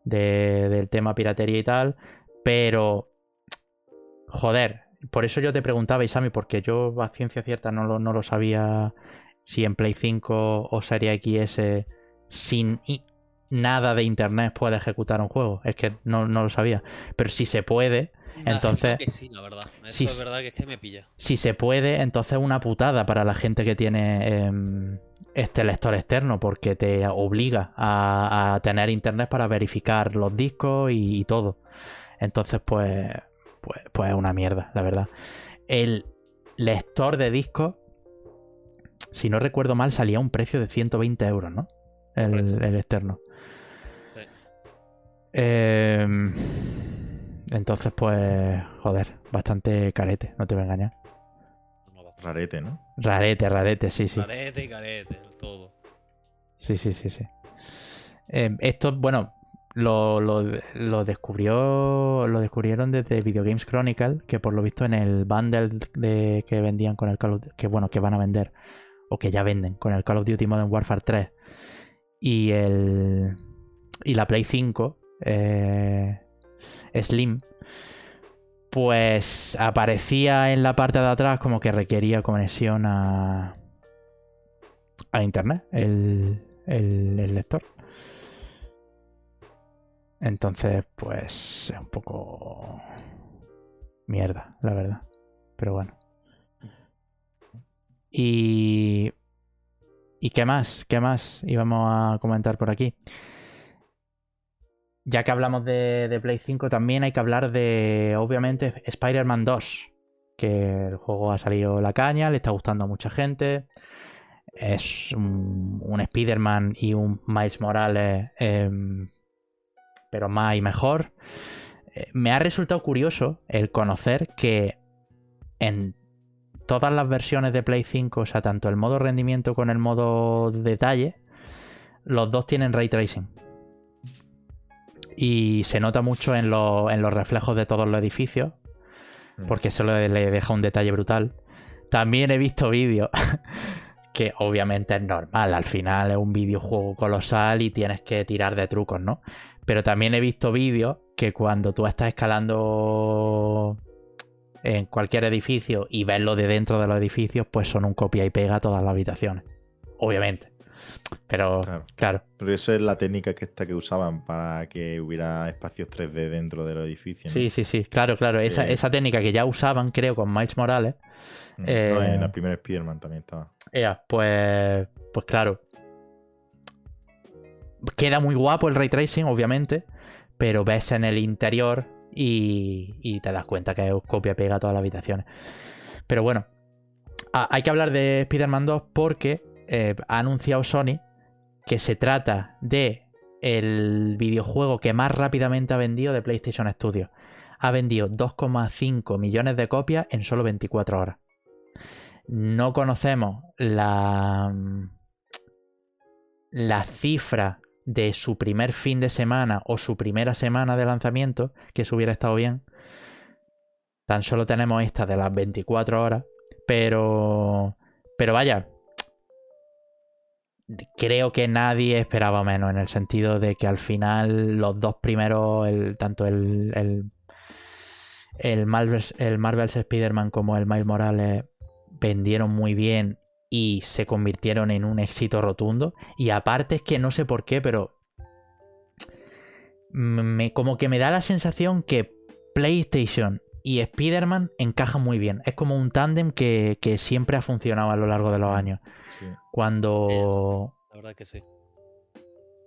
de- del tema piratería y tal, pero joder, por eso yo te preguntaba, Isami, porque yo a ciencia cierta no lo, no lo sabía si en Play 5 o Serie XS sin nada de internet puede ejecutar un juego. Es que no, no lo sabía. Pero si se puede, Entonces- Que sí, la verdad. Eso Sí, es verdad que es que me pilla. si se puede, entonces es una putada para la gente que tiene em, este lector externo, porque te obliga a, a tener internet para verificar los discos y, y todo. Entonces, pues, pues, pues es una mierda, la verdad. El lector de discos, si no recuerdo mal, salía a un precio de 120 euros, ¿no? El, externo. Sí. Em, entonces, pues, joder, bastante carete, no te voy a engañar. Rarete, ¿no? Rarete, rarete, sí, sí. Carete y carete, todo. Sí, sí, sí, sí. Eh, esto, bueno, lo, lo- lo descubrió. Lo descubrieron desde Video Games Chronicle, que por lo visto en el bundle de, que vendían con el Call of que bueno, que van a vender. O que ya venden con el Call of Duty Modern Warfare 3. Y el. Y la Play 5. eh, Slim. Pues aparecía en la parte de atrás como que requería conexión a a internet el, el- lector. Entonces, pues es un poco mierda, la verdad. Pero bueno. Y... ¿Y qué más? ¿Qué más íbamos a comentar por aquí? Ya que hablamos de, Play 5, también hay que hablar de, obviamente, Spider-Man 2. Que el juego ha salido la caña, le está gustando a mucha gente. Es un, un Spider-Man y un Miles Morales, em, pero más y mejor. Eh, me ha resultado curioso el conocer que en todas las versiones de Play 5, o sea, tanto el modo rendimiento con el modo detalle, los dos tienen ray tracing. Y se nota mucho en, lo- en los reflejos de todos los edificios, Mm. porque eso le, le deja un detalle brutal. También he visto vídeos que obviamente es normal, al final es un videojuego colosal y tienes que tirar de trucos, ¿no? Pero también he visto vídeos que cuando tú estás escalando en cualquier edificio y ves lo de dentro de los edificios, pues son un copia y pega todas las habitaciones. Obviamente. Pero, Claro. claro, Pero eso es la técnica que esta que usaban para que hubiera espacios 3D dentro del edificio. ¿no? sí, sí, sí, claro, claro. Esa, Eh. esa técnica que ya usaban, creo, con Miles Morales, Mm, Eh, no, en la primera Spider-Man también estaba. Pues, pues claro. Queda muy guapo el ray tracing, obviamente, pero ves en el interior y, y te das cuenta que es copia-pega a todas las habitaciones. Pero bueno, ah, hay que hablar de Spider-Man 2 porque eh, ha anunciado Sony que se trata de el videojuego que más rápidamente ha vendido de PlayStation Studios. Ha vendido 2,5 millones de copias en solo 24 horas. No conocemos la, la cifra de su primer fin de semana o su primera semana de lanzamiento, que eso hubiera estado bien. Tan solo tenemos esta de las 24 horas, pero, pero vaya, creo que nadie esperaba menos en el sentido de que al final los dos primeros, tanto el, el, el, Marvel's, el Marvel's Spider-Man como el Miles Morales vendieron muy bien y se convirtieron en un éxito rotundo. Y aparte es que no sé por qué, pero como que me da la sensación que PlayStation y Spider-Man encajan muy bien. Es como un tándem que, que siempre ha funcionado a lo largo de los años. Sí. Cuando, La verdad que sí.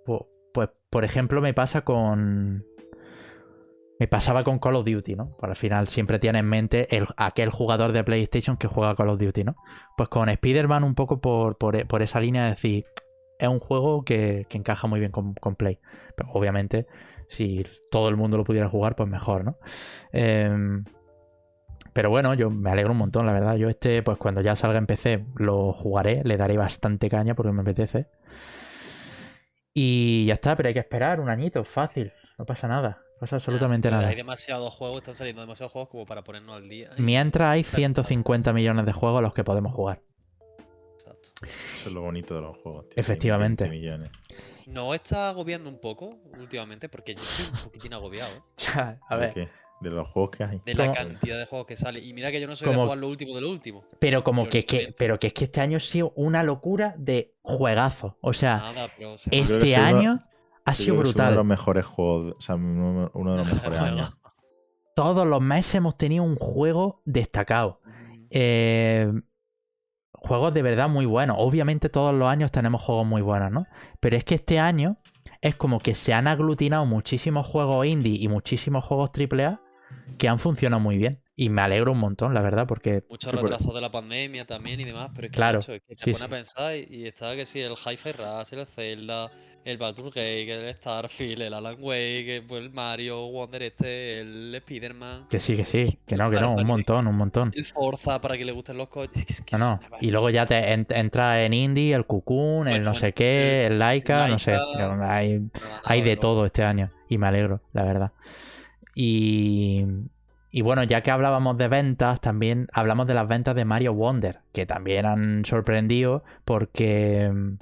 pu- pues, por ejemplo, me pasa con. Me pasaba con Call of Duty, ¿no? Por al final siempre tiene en mente el, aquel jugador de PlayStation que juega Call of Duty, ¿no? Pues con Spider-Man un poco por, por- por esa línea de decir, es un juego que, que encaja muy bien con, con Play. Pero obviamente, si todo el mundo lo pudiera jugar, pues mejor, ¿no? Em, pero bueno, yo me alegro un montón, la verdad. Yo este, pues cuando ya salga en PC, lo jugaré, le daré bastante caña porque me apetece. Y ya está, pero hay que esperar un añito, fácil, no pasa nada, no pasa absolutamente nada. Hay demasiados juegos, están saliendo demasiados juegos como para ponernos al día. Mientras hay 150 millones de juegos a los que podemos jugar. Exacto. Eso es lo bonito de los juegos. tío, Efectivamente. 20 millones. ¿No está agobiando un poco últimamente? Porque yo estoy un poquitín agobiado a ¿De qué? De los juegos que hay. de la cantidad de juegos que sale. Y mira que yo no soy de Como- jugar lo último de lo último. Pero como Pero que, que, pero que es que este año ha sido una locura de juegazos. O sea, Nada, pero. este año ha sido es Uno de los brutal. mejores juegos, o sea, uno uno de los mejores años. Todos los meses hemos tenido un juego destacado. Eh, juegos de verdad muy buenos. Obviamente todos los años tenemos juegos muy buenos, ¿no? Pero es que este año es como que se han aglutinado muchísimos juegos indie y muchísimos juegos AAA que han funcionado muy bien. Y me alegro un montón, la verdad, porque Muchos por- retrasos de la pandemia también y demás, pero es que, Claro, macho, es que te sí, pones sí. a pensar y, y está que sí, el Hi-Fi Rush, el Zelda, el Baldur Gate, el Starfield, el Alan Wake, pues el Mario, Wonder este, el Spider-Man, que sí, que sí, que no, que no, un montón, un montón. el Forza para que le gusten los coches. Es que No, no. Y luego ya te en- entra en indie, el Cocoon, el Bueno, no sé qué, el Laika, no sé. Hay, hay de ¿no? todo este año. Y me alegro, la verdad. Y, y bueno, ya que hablábamos de ventas, también hablamos de las ventas de Mario Wonder, que también han sorprendido porque mm,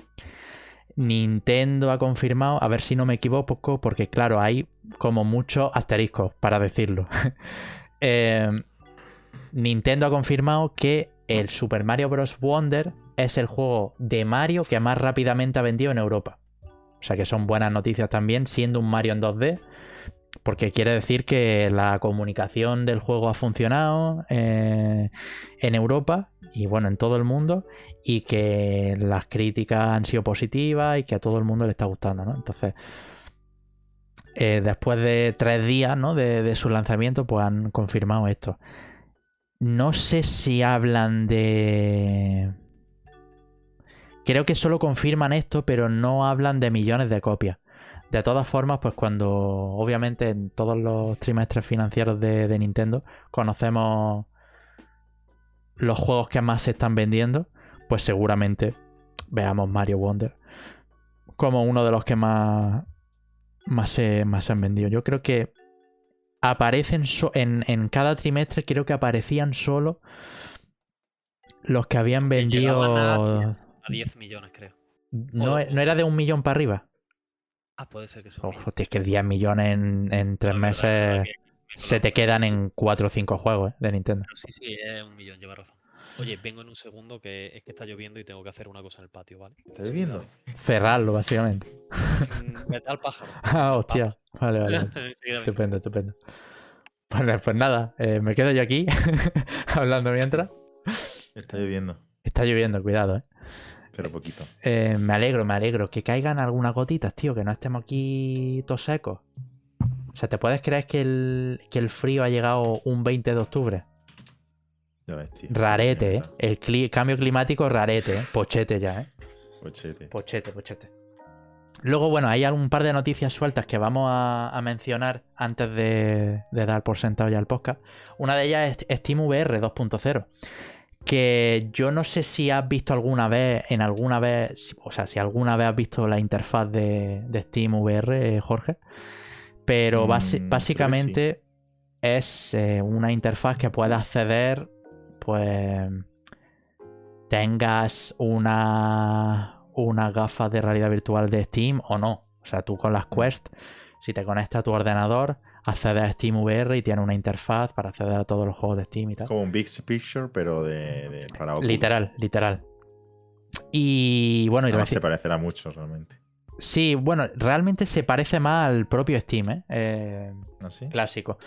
Nintendo ha confirmado, a ver si no me equivoco, porque claro, hay como muchos asteriscos para decirlo. Eh, Nintendo ha confirmado que el Super Mario Bros. Wonder es el juego de Mario que más rápidamente ha vendido en Europa. O sea que son buenas noticias también, siendo un Mario en 2D. Porque quiere decir que la comunicación del juego ha funcionado eh, en Europa y bueno, en todo el mundo. Y que las críticas han sido positivas y que a todo el mundo le está gustando, ¿no? Entonces, eh, después de tres días ¿no? de, de su lanzamiento, pues han confirmado esto. No sé si hablan de Creo que solo confirman esto, pero no hablan de millones de copias. De todas formas, pues cuando, obviamente, en todos los trimestres financieros de, Nintendo conocemos los juegos que más se están vendiendo, pues seguramente veamos Mario Wonder como uno de los que más, más, se, más han vendido. Yo creo que aparecen en, en, cada trimestre, creo que aparecían solo los que habían vendido a 10 millones, creo. No, no era de un millón para arriba. Ah, puede ser que sea. Ojo, es que 10 millones en, en 3 meses se te quedan en 4 o 5 juegos ¿eh? de Nintendo. Sí, sí, es un millón, lleva razón. Oye, vengo en un segundo que es que está lloviendo y tengo que hacer una cosa en el patio, ¿vale? ¿Está lloviendo? Cerrarlo, básicamente. Mm, vete al pájaro. ah, hostia. Vale, vale. estupendo, estupendo. Pues, pues nada, eh, me quedo yo aquí hablando mientras. Está lloviendo. Está lloviendo, cuidado, eh. Pero poquito. Eh, me alegro, me alegro. Que caigan algunas gotitas, tío, que no estemos aquí todos secos. O sea, ¿te puedes creer que el, que el frío ha llegado un 20 de octubre? Ya ves, tío. Rarete, ¿eh? El cambio climático rarete, ¿eh? Pochete ya, ¿eh? Pochete. Pochete, pochete. Luego, bueno, hay un par de noticias sueltas que vamos a, mencionar antes de, de, dar por sentado ya el podcast. Una de ellas es SteamVR 2.0 que yo no sé si has visto alguna vez, en alguna vez, o sea, si alguna vez has visto la interfaz de, Steam VR, Jorge, pero mm, básicamente es eh, una interfaz que puede acceder, pues, tengas una, una gafa de realidad virtual de Steam o no. O sea, tú con las. Quest, si te conectas a tu ordenador, acceder a Steam VR y tiene una interfaz para acceder a todos los juegos de Steam y tal. Como un Big Picture, pero de, para Literal, literal. Y bueno, y se parecerá mucho realmente. Sí, bueno, realmente se parece más al propio Steam, ¿eh? eh ¿Ah, Clásico.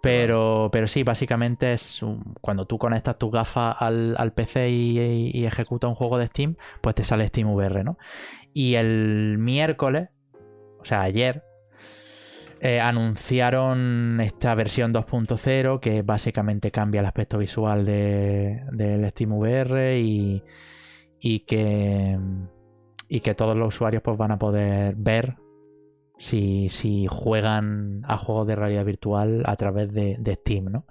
Pero, pero sí, básicamente es cuando tú conectas tus gafas al, PC y, y, ejecutas un juego de Steam, pues te sale Steam VR, ¿no? Y el miércoles, o sea, ayer, eh, anunciaron esta versión 2.0 que básicamente cambia el aspecto visual del de, Steam VR y, que, y que todos los usuarios pues, van a poder ver si, juegan a juegos de realidad virtual a través de, Steam. ¿no?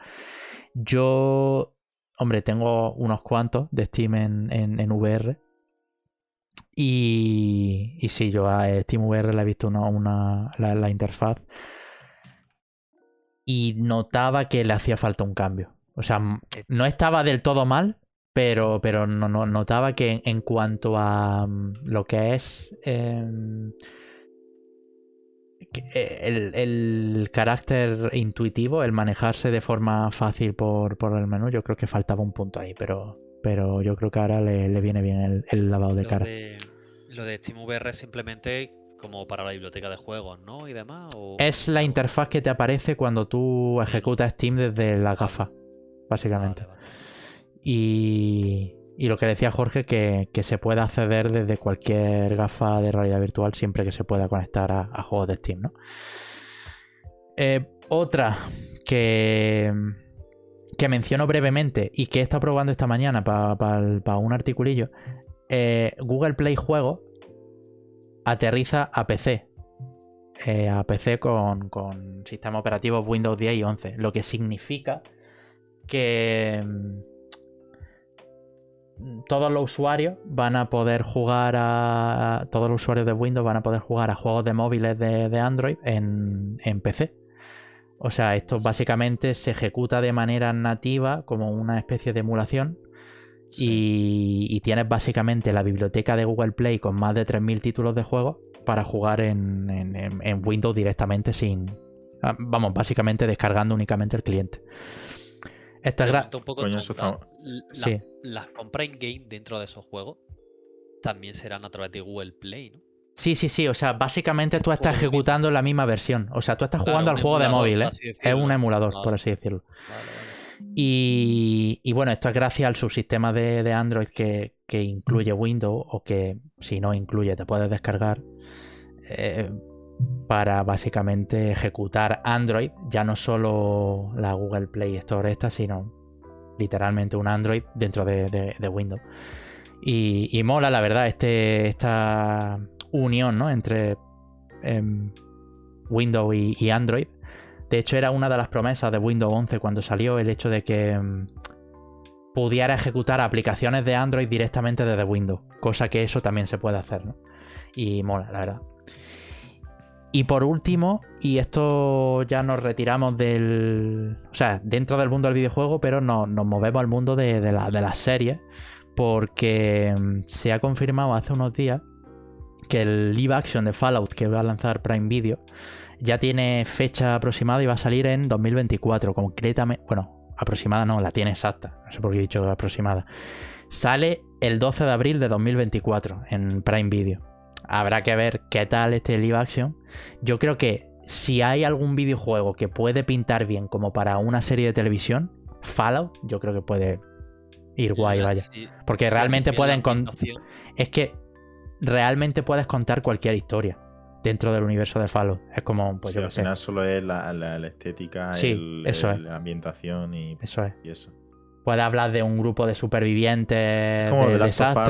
Yo, hombre, tengo unos cuantos de Steam en, VR. Y, y sí, yo a SteamVR le he visto una, la, interfaz y notaba que le hacía falta un cambio. O sea, no estaba del todo mal, pero, pero no, notaba que en, cuanto a mm, lo que es em, eh, el, carácter intuitivo, el manejarse de forma fácil por, el menú, yo creo que faltaba un punto ahí, pero, pero yo creo que ahora le, viene bien el, lavado de cara lo de SteamVR es simplemente como para la biblioteca de juegos, ¿no? Y demás. Es la interfaz que te aparece cuando tú ejecutas Steam desde la gafa, básicamente. Y, y, lo que decía Jorge, que, que, se puede acceder desde cualquier gafa de realidad virtual siempre que se pueda conectar a, juegos de Steam, ¿no? Eh, otra que, que menciono brevemente y que he estado probando esta mañana para un articulillo eh, Google Play Juego aterriza a PC. Eh, a PC con, con sistema operativo Windows 10 y 11. Lo que significa que mm, todos los usuarios van a poder jugar a. Todos los usuarios de Windows van a poder jugar a juegos de móviles de, Android en, en, PC. O sea, esto básicamente se ejecuta de manera nativa como una especie de emulación y, tienes básicamente la biblioteca de Google Play con más de 3.000 títulos de juego para jugar en, Windows directamente sin... Ah, vamos, básicamente descargando únicamente el cliente. Esto es un poco Coño, la- Sí. Las compras in-game dentro de esos juegos también serán a través de Google Play, ¿no? Sí, sí, sí. O sea, básicamente tú estás ejecutando la misma versión. O sea, tú estás jugando al juego de móvil, ¿eh? Es un emulador, por así decirlo. Vale, vale. Y, bueno, esto es gracias al subsistema de, de Android que, incluye Windows o que si no incluye te puedes descargar eh, para básicamente ejecutar Android, ya no solo la Google Play Store esta, sino literalmente un Android dentro de, Windows. Y, mola, la verdad, este, esta unión ¿no? entre em, Windows y Android. De hecho, era una de las promesas de Windows 11 cuando salió el hecho de que em, pudiera ejecutar aplicaciones de Android directamente desde Windows. Cosa que eso también se puede hacer, ¿no? Y mola, la verdad. Y por último, y esto ya nos retiramos del. O sea, dentro del mundo del videojuego, pero no- nos movemos al mundo de, de las series. Porque mm, se ha confirmado hace unos días que el live action de Fallout que va a lanzar Prime Video ya tiene fecha aproximada y va a salir en 2024. Concretamente, bueno, aproximada no, la tiene exacta. No sé por qué he dicho aproximada. Sale el 12 de abril de 2024 en Prime Video. Habrá que ver qué tal este live action. Yo creo que si hay algún videojuego que puede pintar bien como para una serie de televisión, Fallout, yo creo que puede ir guay, vaya. Porque realmente pueden con- es que realmente puedes contar cualquier historia dentro del universo de Fallout. Es como, pues Sí, yo al sé. final solo es la, la- la estética, Sí, el- eso el- es. la ambientación y, Eso es. y eso. Puede hablar de un grupo de supervivientes Como de The Last of Us,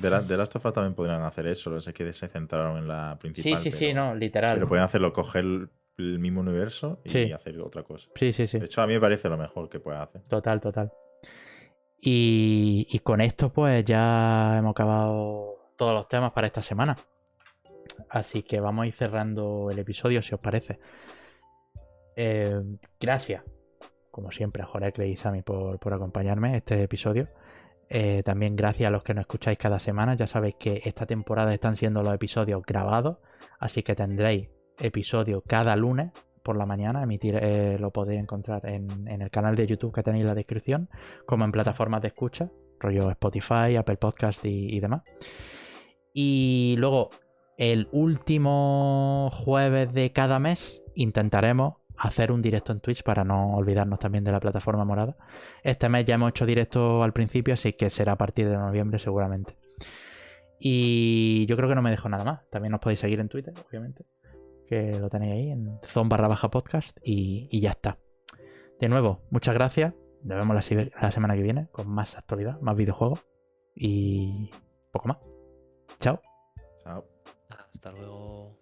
The La- The Last of Us también podrían hacer eso, no sé que se centraron en la Sí, principal. sí, sí, pero- no, literal. Pero pueden hacerlo, coger el, el mismo universo y Sí. hacer otra cosa. Sí, sí, sí. De hecho, a mí me parece lo mejor que pueden hacer. Total, total. Y, y con esto, pues ya hemos acabado todos los temas para esta semana. Así que vamos a ir cerrando el episodio, si os parece. Eh, gracias, como siempre, a Jorecle y Sami por, por acompañarme este episodio. Eh, también gracias a los que nos escucháis cada semana. Ya sabéis que esta temporada están siendo los episodios grabados, así que tendréis episodio cada lunes por la mañana. Emitir, eh, lo podéis encontrar en, en el canal de YouTube que tenéis en la descripción, como en plataformas de escucha, rollo Spotify, Apple Podcast y demás. Y luego, el último jueves de cada mes, intentaremos hacer un directo en Twitch para no olvidarnos también de la plataforma morada. Este mes ya hemos hecho directo al principio, así que será a partir de noviembre seguramente. Y yo creo que no me dejo nada más. También nos podéis seguir en Twitter, obviamente. Que lo tenéis ahí en zon barra baja podcast. Y, ya está. De nuevo, muchas gracias. Nos vemos la, la semana que viene con más actualidad, más videojuegos. Y poco más. Chao. Chao. 따라요.